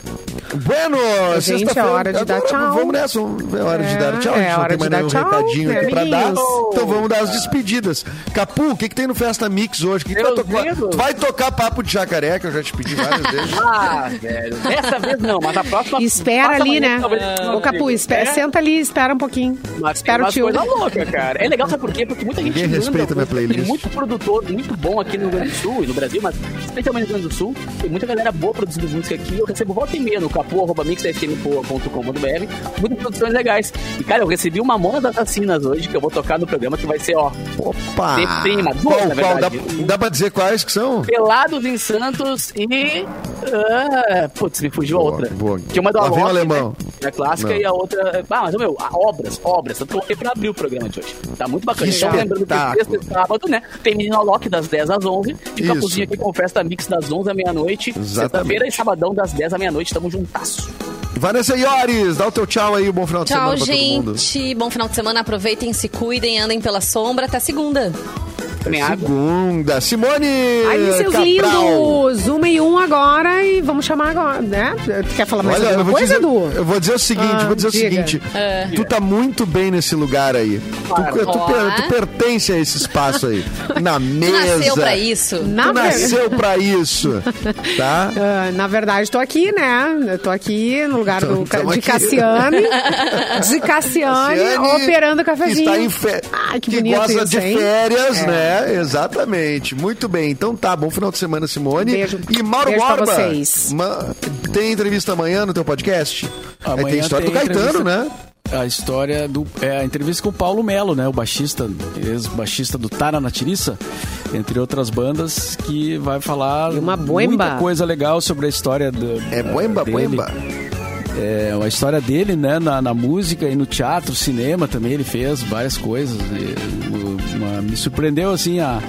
Speaker 4: Bueno,
Speaker 1: Gente,
Speaker 4: sexta-feira-
Speaker 1: é hora de dar
Speaker 4: Agora
Speaker 1: tão.
Speaker 4: Vamos nessa, é hora de
Speaker 1: É,
Speaker 4: dar tchau.
Speaker 1: é
Speaker 4: a gente não
Speaker 1: hora
Speaker 4: tem
Speaker 1: de
Speaker 4: mais
Speaker 1: dar
Speaker 4: nenhum
Speaker 1: tchau,
Speaker 4: recadinho
Speaker 1: né,
Speaker 4: aqui pra dar. Então vamos dar as despedidas. Capu, o que, que tem no Festa Mix hoje? O que, que
Speaker 2: Meu
Speaker 4: vai tocar? Tu vai tocar papo de jacaré, que eu já te pedi várias vezes. (laughs)
Speaker 2: Ah, velho. Dessa vez não, mas a próxima.
Speaker 1: Espera ali, né?
Speaker 2: não
Speaker 1: Ô, Capu,
Speaker 2: digo.
Speaker 1: espera,
Speaker 2: É,
Speaker 1: senta ali, espera um pouquinho.
Speaker 2: Mas
Speaker 1: espera o tio.
Speaker 2: coisa louca, cara. É legal, sabe por quê? Porque muita gente
Speaker 4: Ninguém respeita minha
Speaker 2: música, tem
Speaker 4: playlist.
Speaker 2: muito produtor, muito bom aqui no Rio Grande do Sul e no Brasil, mas especialmente no Rio Grande do Sul. Tem muita galera boa produzindo música aqui. Eu recebo volta e meia no apoa.mixfm.com.br. Muitas produções legais. E, cara, eu recebi uma mona das vacinas hoje que eu vou tocar no programa que vai ser, ó,
Speaker 4: Opa!
Speaker 2: Tem prima, duas,
Speaker 4: qual,
Speaker 2: na
Speaker 4: qual? Dá,
Speaker 2: verdade.
Speaker 4: dá pra dizer quais que são?
Speaker 2: Pelados em Santos e. Ah, putz, me fugiu
Speaker 4: Boa,
Speaker 2: a outra.
Speaker 4: boa.
Speaker 2: Que uma do Alok,
Speaker 4: alemão.
Speaker 2: Né? A clássica
Speaker 4: Não.
Speaker 2: e a outra. Ah, mas, meu, obras, obras. Tanto que eu coloquei pra abrir o programa de hoje. Tá muito bacana.
Speaker 4: Que
Speaker 2: Então, lembrando que sexta e sábado, né? Tem Menino Alok das 10 às 11. Fica a
Speaker 4: Isso.
Speaker 2: cozinha aqui com festa mix das 11 à meia-noite. Sexta-feira e sabadão das 10 à meia-noite. Tamo juntaço.
Speaker 4: Vanessa Iores, dá o teu tchau aí, bom final de
Speaker 3: Tchau,
Speaker 4: semana mundo.
Speaker 3: gente. Bom final de semana. Aproveitem, se cuidem, andem pela sombra. Até segunda.
Speaker 2: Água.
Speaker 4: Segunda, Simone
Speaker 1: Aí, seus
Speaker 4: Cabral.
Speaker 1: lindos, uma e um agora e vamos chamar agora, né? Tu quer falar mais
Speaker 4: Olha,
Speaker 1: alguma coisa,
Speaker 4: dizer,
Speaker 1: Edu?
Speaker 4: eu vou dizer o seguinte,
Speaker 1: Ah,
Speaker 4: vou dizer
Speaker 1: diga.
Speaker 4: o seguinte.
Speaker 3: É.
Speaker 4: Tu tá muito bem nesse lugar aí. Tu,
Speaker 2: Claro.
Speaker 4: tu, per- tu pertence a esse espaço aí. (laughs) Na
Speaker 3: Tu
Speaker 4: mesa.
Speaker 3: nasceu pra isso.
Speaker 1: Na
Speaker 4: Tu
Speaker 1: ver-
Speaker 4: nasceu pra isso. (laughs) Tá?
Speaker 1: Ah, na verdade, tô aqui, né? Eu tô aqui no lugar do,
Speaker 4: Tamo- tamo
Speaker 1: de. Cassiane. (laughs) De Cassiane,
Speaker 4: Cassiane,
Speaker 1: operando o
Speaker 4: Que
Speaker 1: cafezinho.
Speaker 4: está em fe...
Speaker 1: Ai, que,
Speaker 4: que
Speaker 1: bonito
Speaker 4: gosta
Speaker 1: isso,
Speaker 4: de
Speaker 1: hein?
Speaker 4: férias,
Speaker 1: É.
Speaker 4: né? Exatamente. Muito bem. Então tá, bom final de semana, Simone.
Speaker 1: Beijo.
Speaker 4: E Mauro
Speaker 1: Beijo pra
Speaker 4: Borba.
Speaker 1: vocês.
Speaker 4: Ma- Tem entrevista amanhã no teu podcast?
Speaker 5: Amanhã
Speaker 4: tem história
Speaker 5: tem
Speaker 4: do Caetano,
Speaker 5: entrevista-
Speaker 4: né?
Speaker 5: A história do. É a entrevista com o Paulo Melo, né? O baixista, ex-baixista do Tara na Tiriça, entre outras bandas, que vai falar
Speaker 1: E uma boemba.
Speaker 5: muita coisa legal sobre a história do,
Speaker 4: É boemba,
Speaker 5: dele.
Speaker 4: boemba.
Speaker 5: É, a história dele, né, na, na música e no teatro, cinema também, ele fez várias coisas. E, uma- me surpreendeu, assim, a,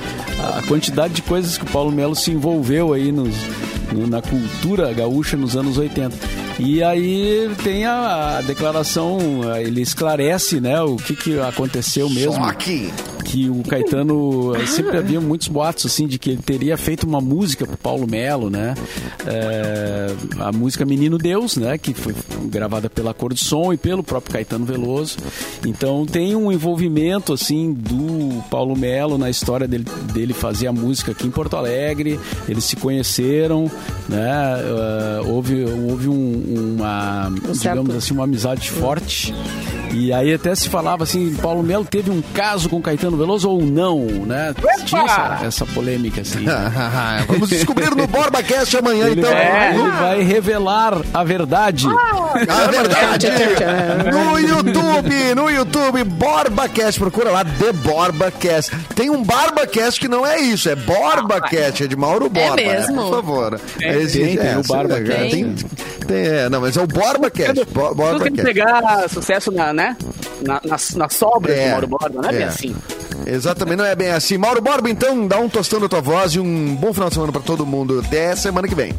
Speaker 5: a quantidade de coisas que o Paulo Melo se envolveu aí nos, no- na cultura gaúcha nos anos 80. E aí tem a, a declaração, ele esclarece, né, o que, que aconteceu mesmo
Speaker 4: Só aqui.
Speaker 5: Que o Caetano sempre havia muitos boatos assim de que ele teria feito uma música pro Paulo Melo, né? É, a música Menino Deus, né? Que foi gravada pela Cor de Som e pelo próprio Caetano Veloso. Então tem um envolvimento assim do Paulo Melo na história dele, dele fazer a música aqui em Porto Alegre. Eles se conheceram, né? Eh, houve houve um- uma
Speaker 1: certo.
Speaker 5: digamos assim uma amizade forte. E aí até se falava assim, Paulo Melo teve um caso com Caetano Veloso ou não, né? Tinha essa, essa polêmica, assim. (laughs)
Speaker 4: Vamos descobrir no BorbaCast amanhã,
Speaker 5: Ele,
Speaker 4: então.
Speaker 5: vai, ele vai revelar a verdade.
Speaker 4: A verdade. (laughs) No YouTube, no YouTube, BorbaCast. Procura lá, The BorbaCast. Tem um BarbaCast que não é isso, é BorbaCast, é de Mauro Borba. né?
Speaker 3: mesmo?
Speaker 4: Por favor.
Speaker 2: Tem,
Speaker 4: Existe-
Speaker 5: tem o
Speaker 4: sim,
Speaker 5: BarbaCast.
Speaker 4: é, Tem, tem, é, não, mas é o BorbaCast. Bo-
Speaker 2: Tudo tem que
Speaker 4: BorbaCast.
Speaker 2: pegar sucesso na, né? Na, nas, nas sobras
Speaker 4: É,
Speaker 2: do Mauro Borba, não é, bem
Speaker 4: é.
Speaker 2: assim.
Speaker 4: Exatamente, não é bem assim. Mauro Borba, então, dá um tostão da tua voz e um bom final de semana pra todo mundo. Até semana que vem.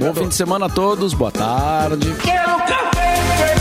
Speaker 5: Bom fim de semana a todos, boa tarde.
Speaker 6: Quero café,